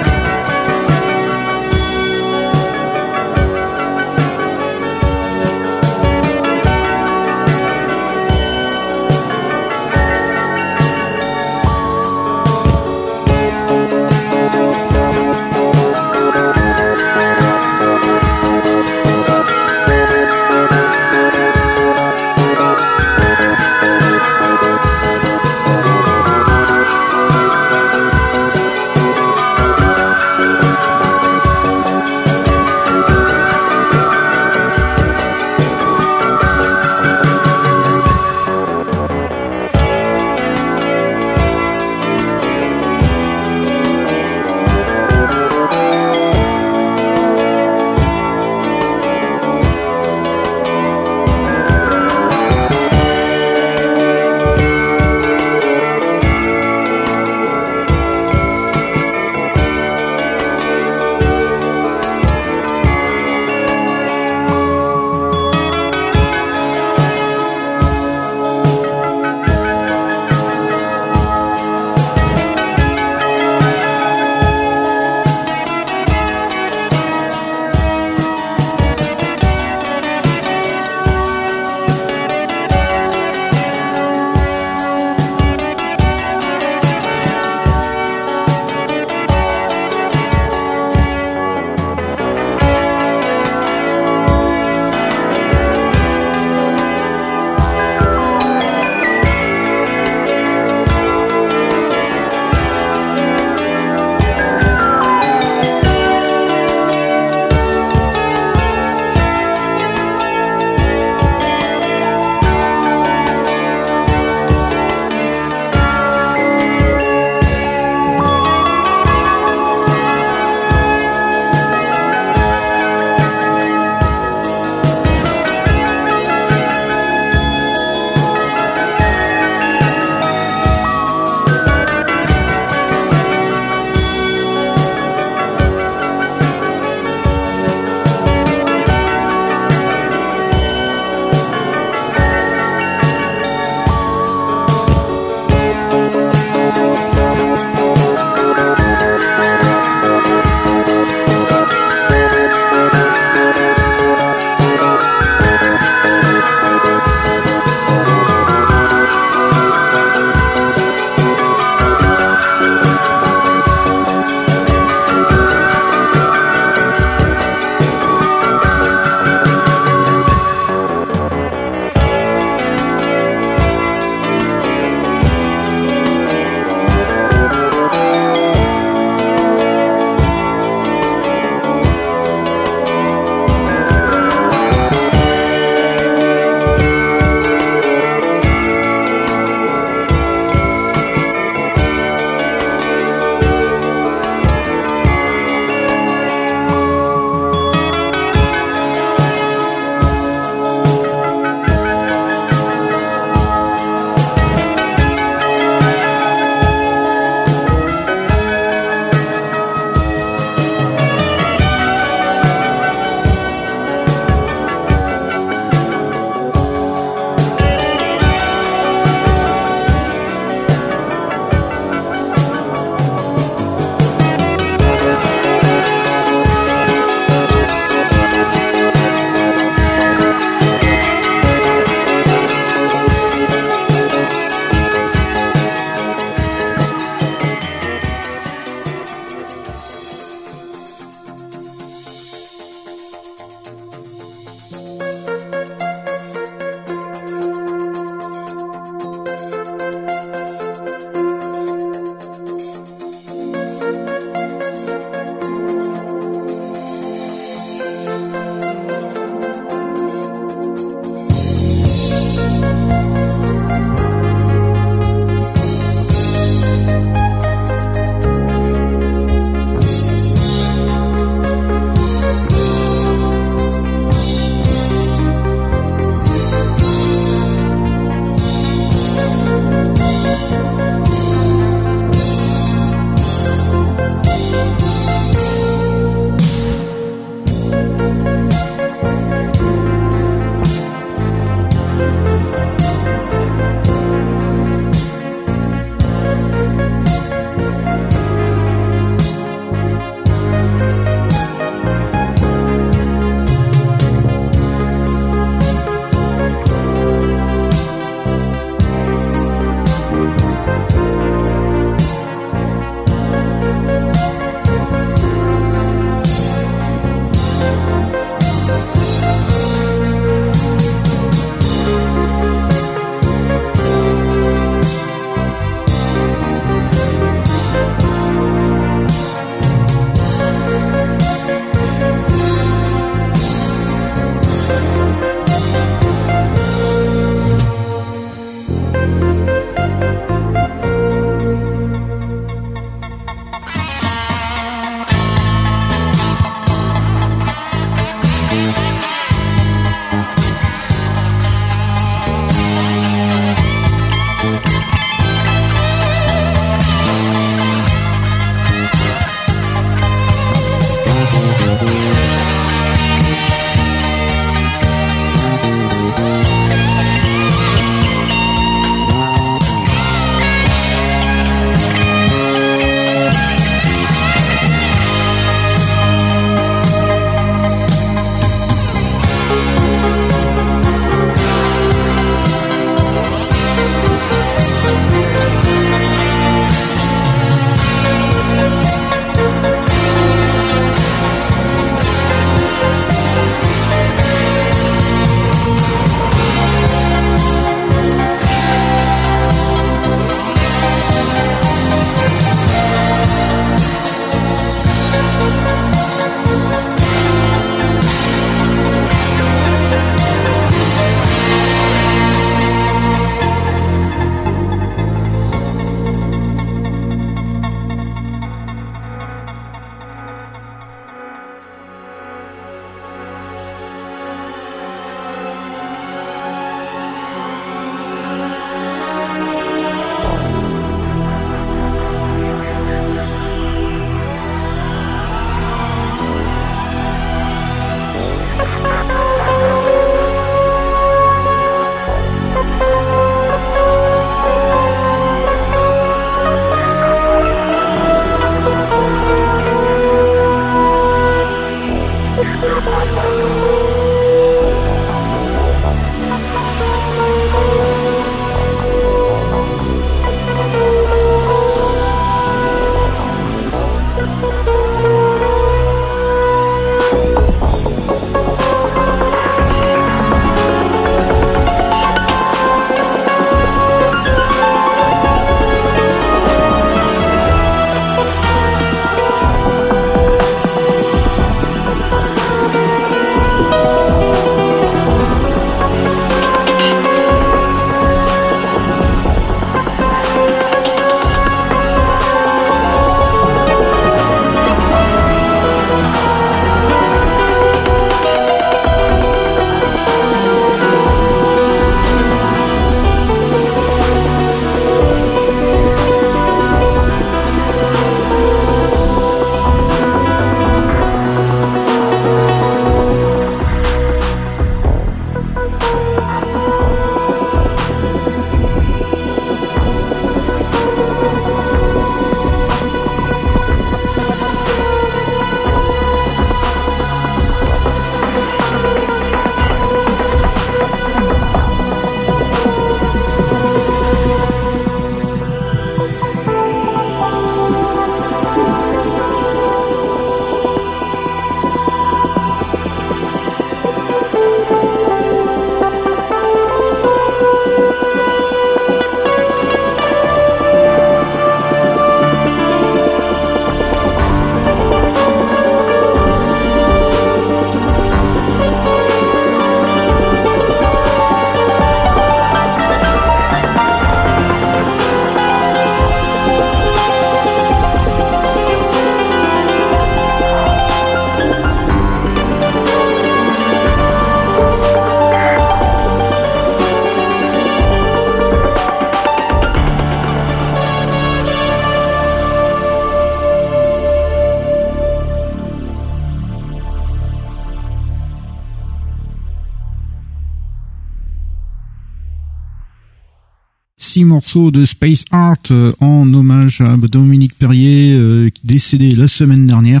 De Space Art euh, en hommage à Dominique Perrier, euh, décédé la semaine dernière.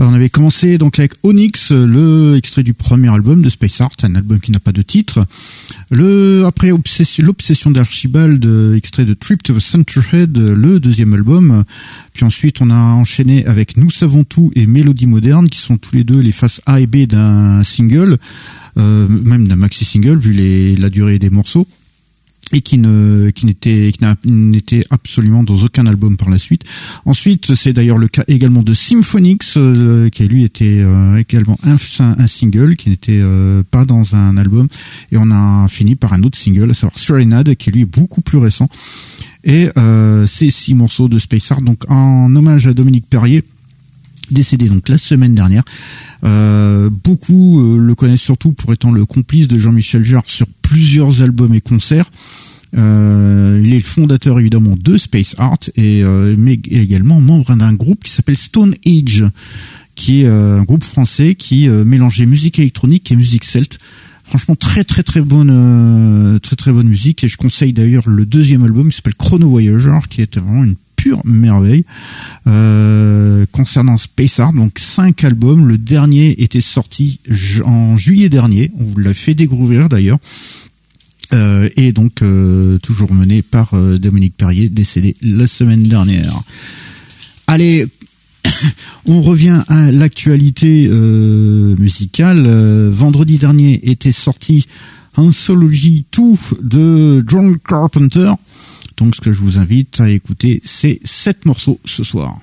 on avait commencé donc avec Onyx, le extrait du premier album de Space Art, un album qui n'a pas de titre. Le après l'obsession d'Archibald, extrait de Trip to the Centerhead, le deuxième album. Puis ensuite, on a enchaîné avec Nous savons tout et Mélodie moderne, qui sont tous les deux les faces A et B d'un single. Euh, même d'un maxi single vu la durée des morceaux et qui n'était absolument dans aucun album par la suite. Ensuite, c'est d'ailleurs le cas également de Symphonix euh, qui lui était euh, également un, single qui n'était pas dans un album et on a fini par un autre single à savoir Serenade qui lui est beaucoup plus récent. Et ces six morceaux de Space Art donc en hommage à Dominique Perrier décédé donc la semaine dernière. Euh, beaucoup euh, le connaissent surtout pour étant le complice de Jean-Michel Jarre sur plusieurs albums et concerts. Euh, il est le fondateur évidemment de Space Art et mais également membre d'un groupe qui s'appelle Stone Age, qui est un groupe français qui mélangeait musique électronique et musique celte. Franchement très très très bonne très très bonne musique et je conseille d'ailleurs le deuxième album qui s'appelle Chrono Voyager qui est vraiment une merveille. Euh, concernant Space Art, donc cinq albums. Le dernier était sorti en juillet dernier. On vous l'a fait découvrir d'ailleurs. Euh, et donc euh, toujours mené par Dominique Perrier, décédé la semaine dernière. Allez, on revient à l'actualité musicale. vendredi dernier était sorti Anthology 2 de John Carpenter. Donc ce que je vous invite à écouter, c'est sept morceaux ce soir.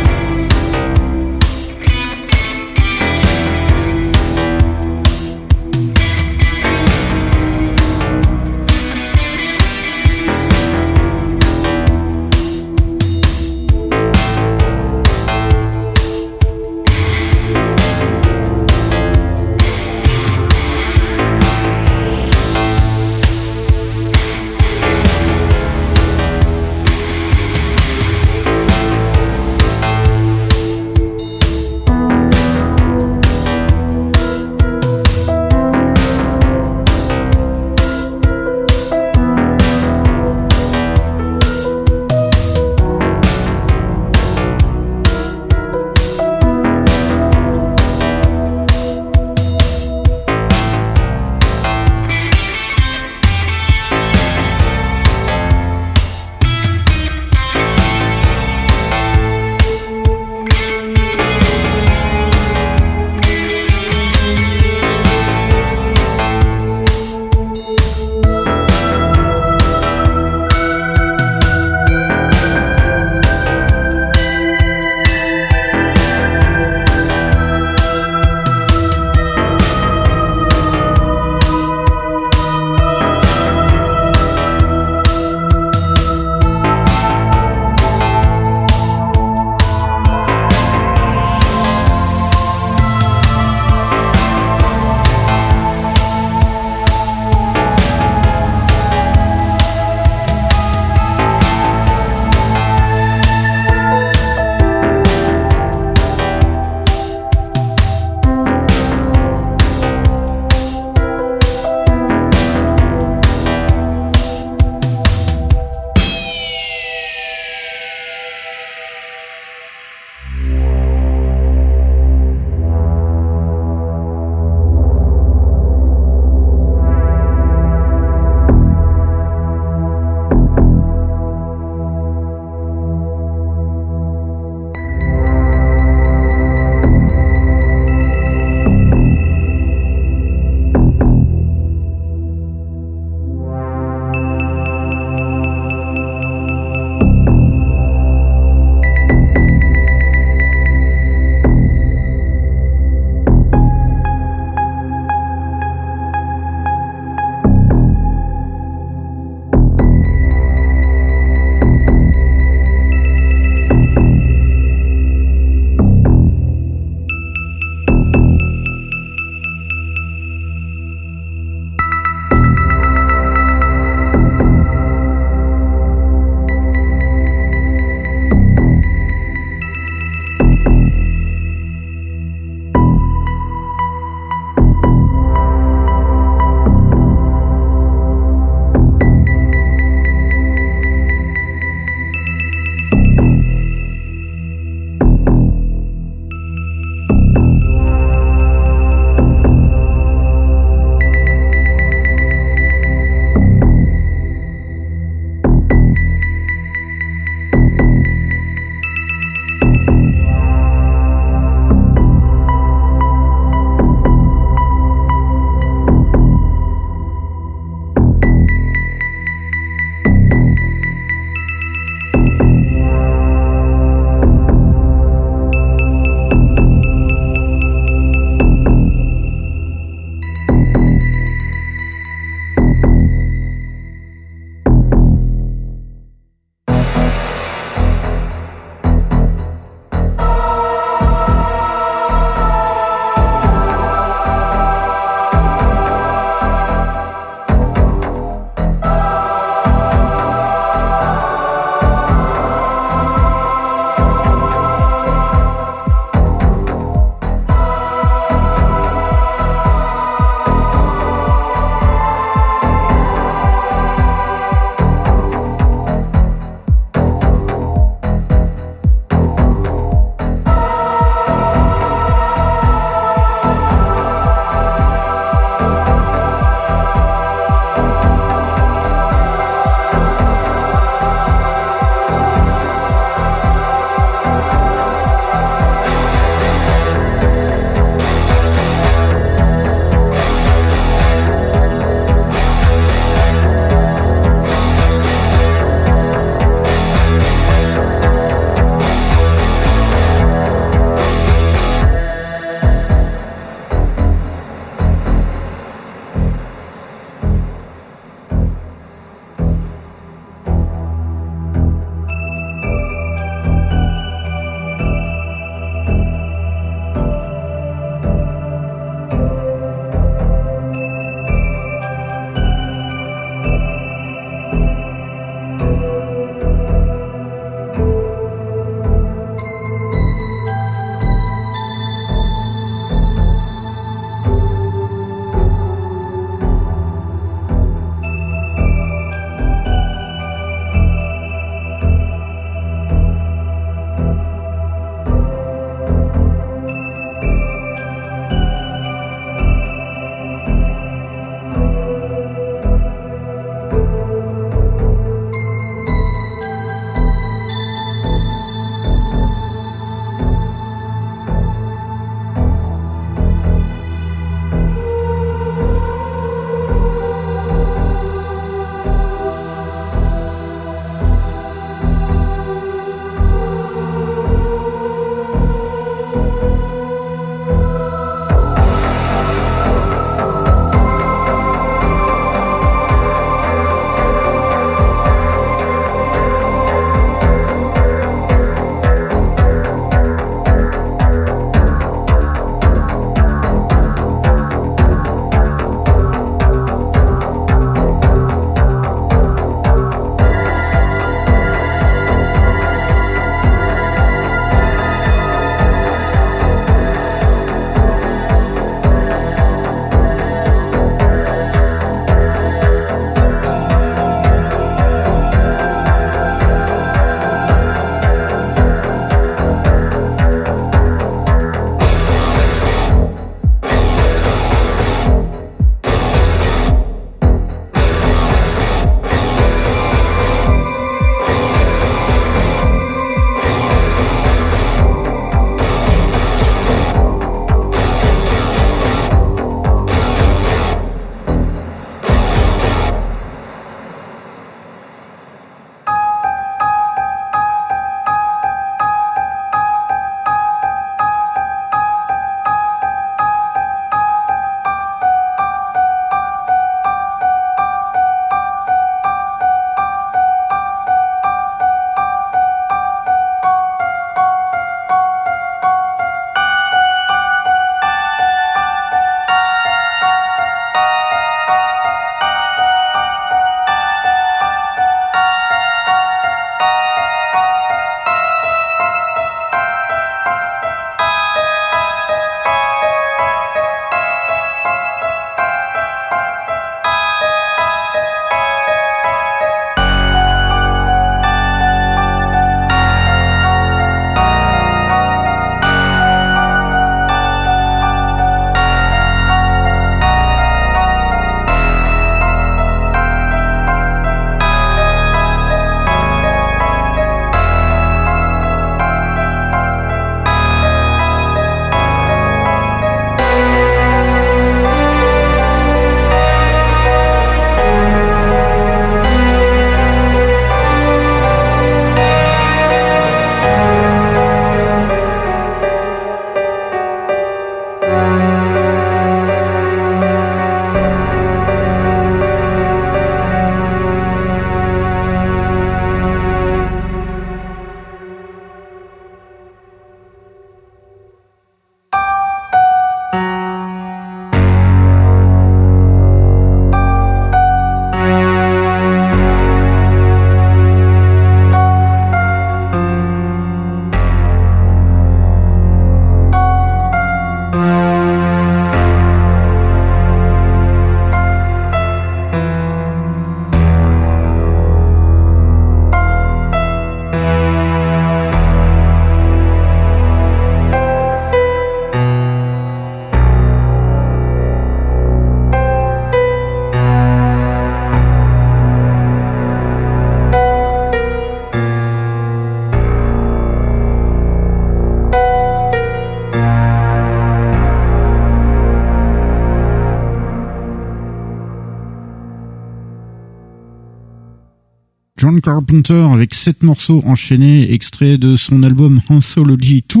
Carpenter avec sept morceaux enchaînés, extraits de son album Anthology 2,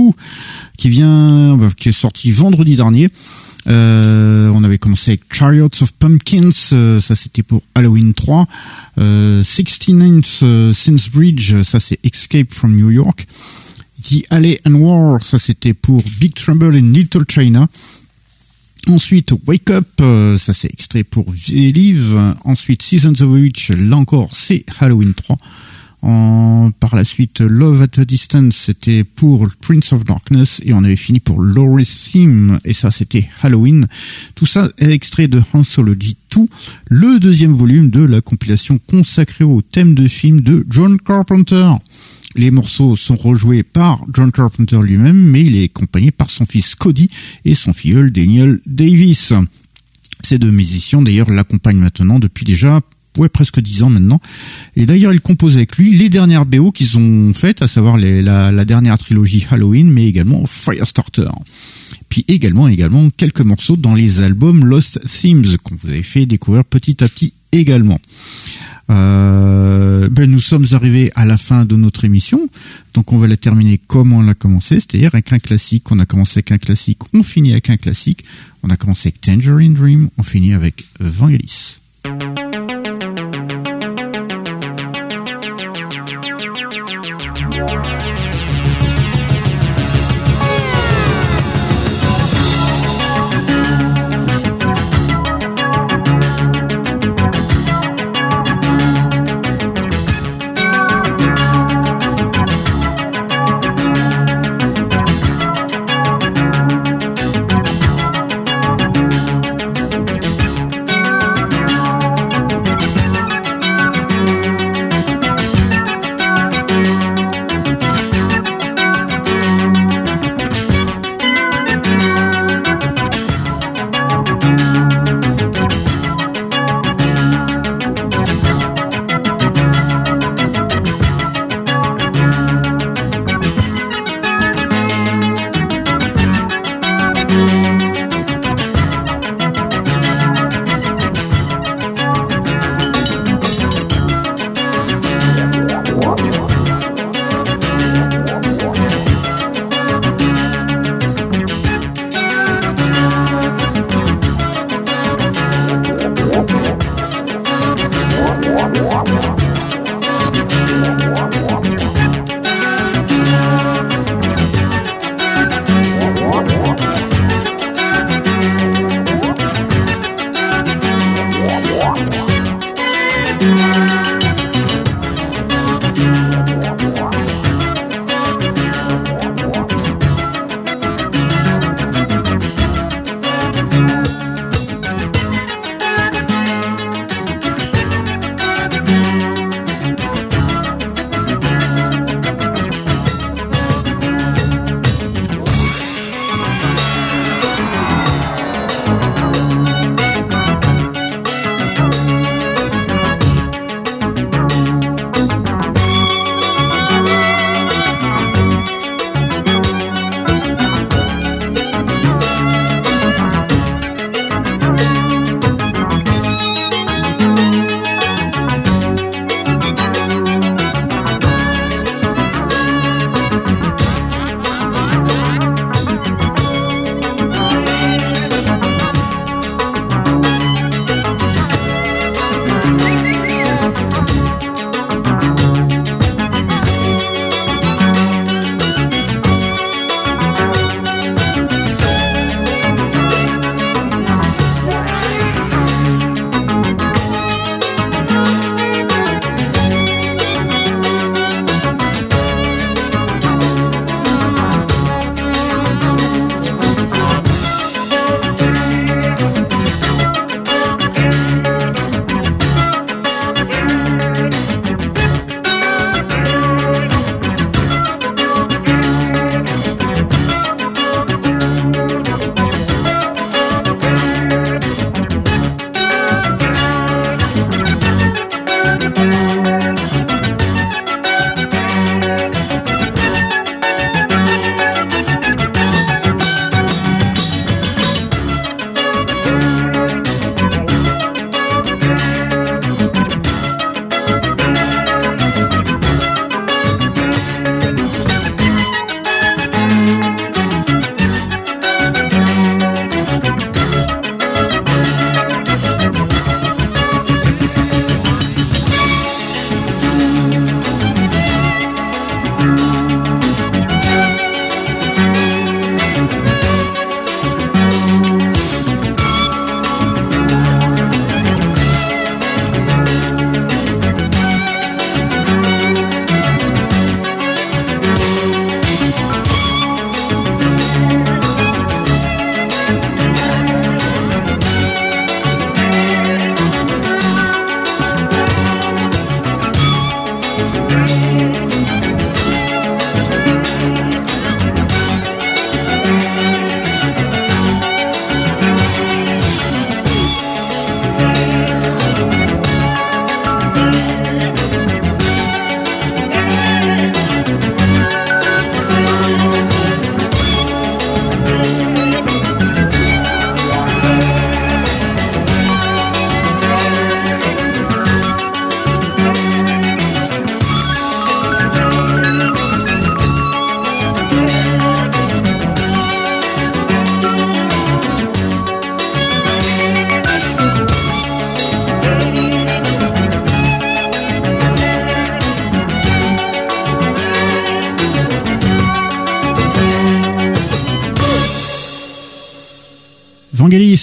qui vient, bah, qui est sorti vendredi dernier. Euh, on avait commencé avec Chariots of Pumpkins, euh, ça c'était pour Halloween 3. Euh, 69th euh, Since Bridge, ça c'est Escape from New York. The Alley and War, ça c'était pour Big Trouble in Little China. Ensuite, Wake Up, euh, ça c'est extrait pour Live. Ensuite, Seasons of Witch, là encore, c'est Halloween 3. En, par la suite, Love at a Distance, c'était pour Prince of Darkness. Et on avait fini pour Laurie's Theme, et ça c'était Halloween. Tout ça est extrait de Anthology 2, le deuxième volume de la compilation consacrée au thème de film de John Carpenter. Les morceaux sont rejoués par John Carpenter lui-même, mais il est accompagné par son fils Cody et son filleul Daniel Davis. Ces deux musiciens, d'ailleurs, l'accompagnent maintenant depuis déjà ouais, presque dix ans maintenant. Et d'ailleurs, il compose avec lui les dernières BO qu'ils ont faites, à savoir la, dernière trilogie Halloween, mais également Firestarter. Puis également, également quelques morceaux dans les albums Lost Themes qu'on vous avait fait découvrir petit à petit également. Euh, ben nous sommes arrivés à la fin de notre émission, donc on va la terminer comme on l'a commencé, c'est-à-dire avec un classique. On a commencé avec un classique, on finit avec un classique. On a commencé avec Tangerine Dream, on finit avec Vangelis.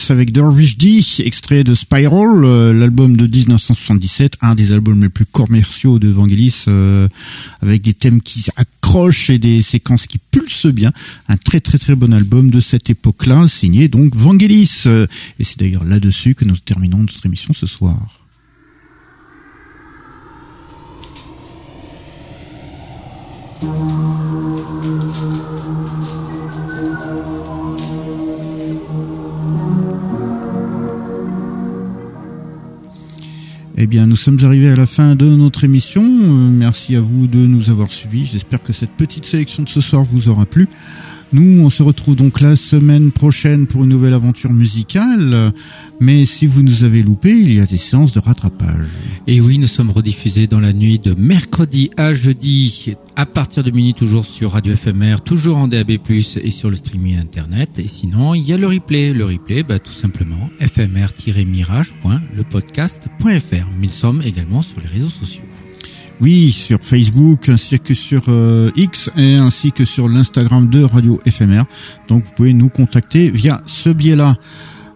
Avec Dervish D, extrait de Spiral, euh, l'album de 1977, un des albums les plus commerciaux de Vangelis, euh, avec des thèmes qui accrochent et des séquences qui pulsent bien. Un très très très bon album de cette époque-là, signé donc Vangelis. et c'est d'ailleurs là-dessus que nous terminons notre émission ce soir. Eh bien, nous sommes arrivés à la fin de notre émission. Euh, merci à vous de nous avoir suivis. J'espère que cette petite sélection de ce soir vous aura plu. Nous, on se retrouve donc la semaine prochaine pour une nouvelle aventure musicale. Mais si vous nous avez loupé, il y a des séances de rattrapage. Et oui, nous sommes rediffusés dans la nuit de mercredi à jeudi, à partir de minuit toujours sur Radio FMR, toujours en DAB+, et sur le streaming internet. Et sinon, il y a le replay. Le replay, bah, tout simplement, fmr-mirage.lepodcast.fr. Mais nous sommes également sur les réseaux sociaux. Oui, sur Facebook ainsi que sur euh, X et ainsi que sur l'Instagram de Radio FMR. Donc vous pouvez nous contacter via ce biais-là.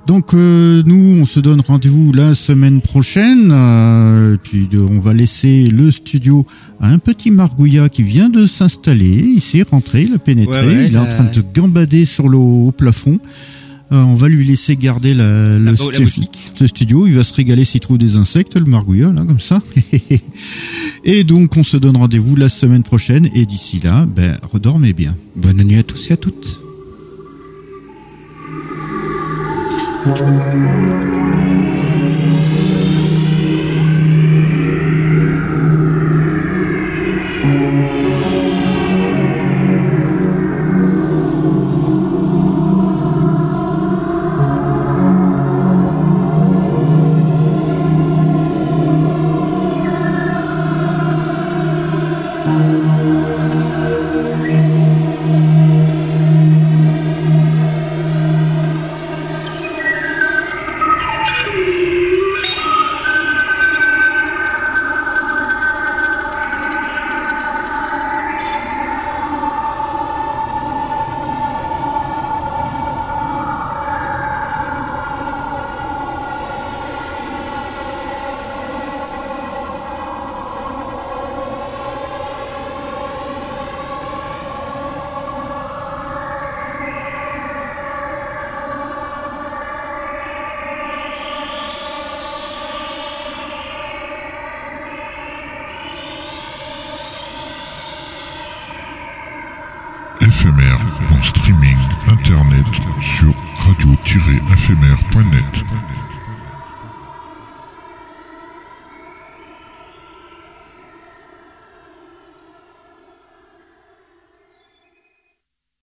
Donc euh, nous, on se donne rendez-vous la semaine prochaine. Euh, puis on va laisser le studio à un petit Margouilla qui vient de s'installer. Il s'est rentré, il a pénétré, il est en train de gambader sur le au plafond. Euh, on va lui laisser garder la, le, studio. Il va se régaler s'il trouve des insectes, le margouillot, là, comme ça. et donc, on se donne rendez-vous la semaine prochaine. Et d'ici là, ben, redormez bien. Bonne nuit à tous et à toutes.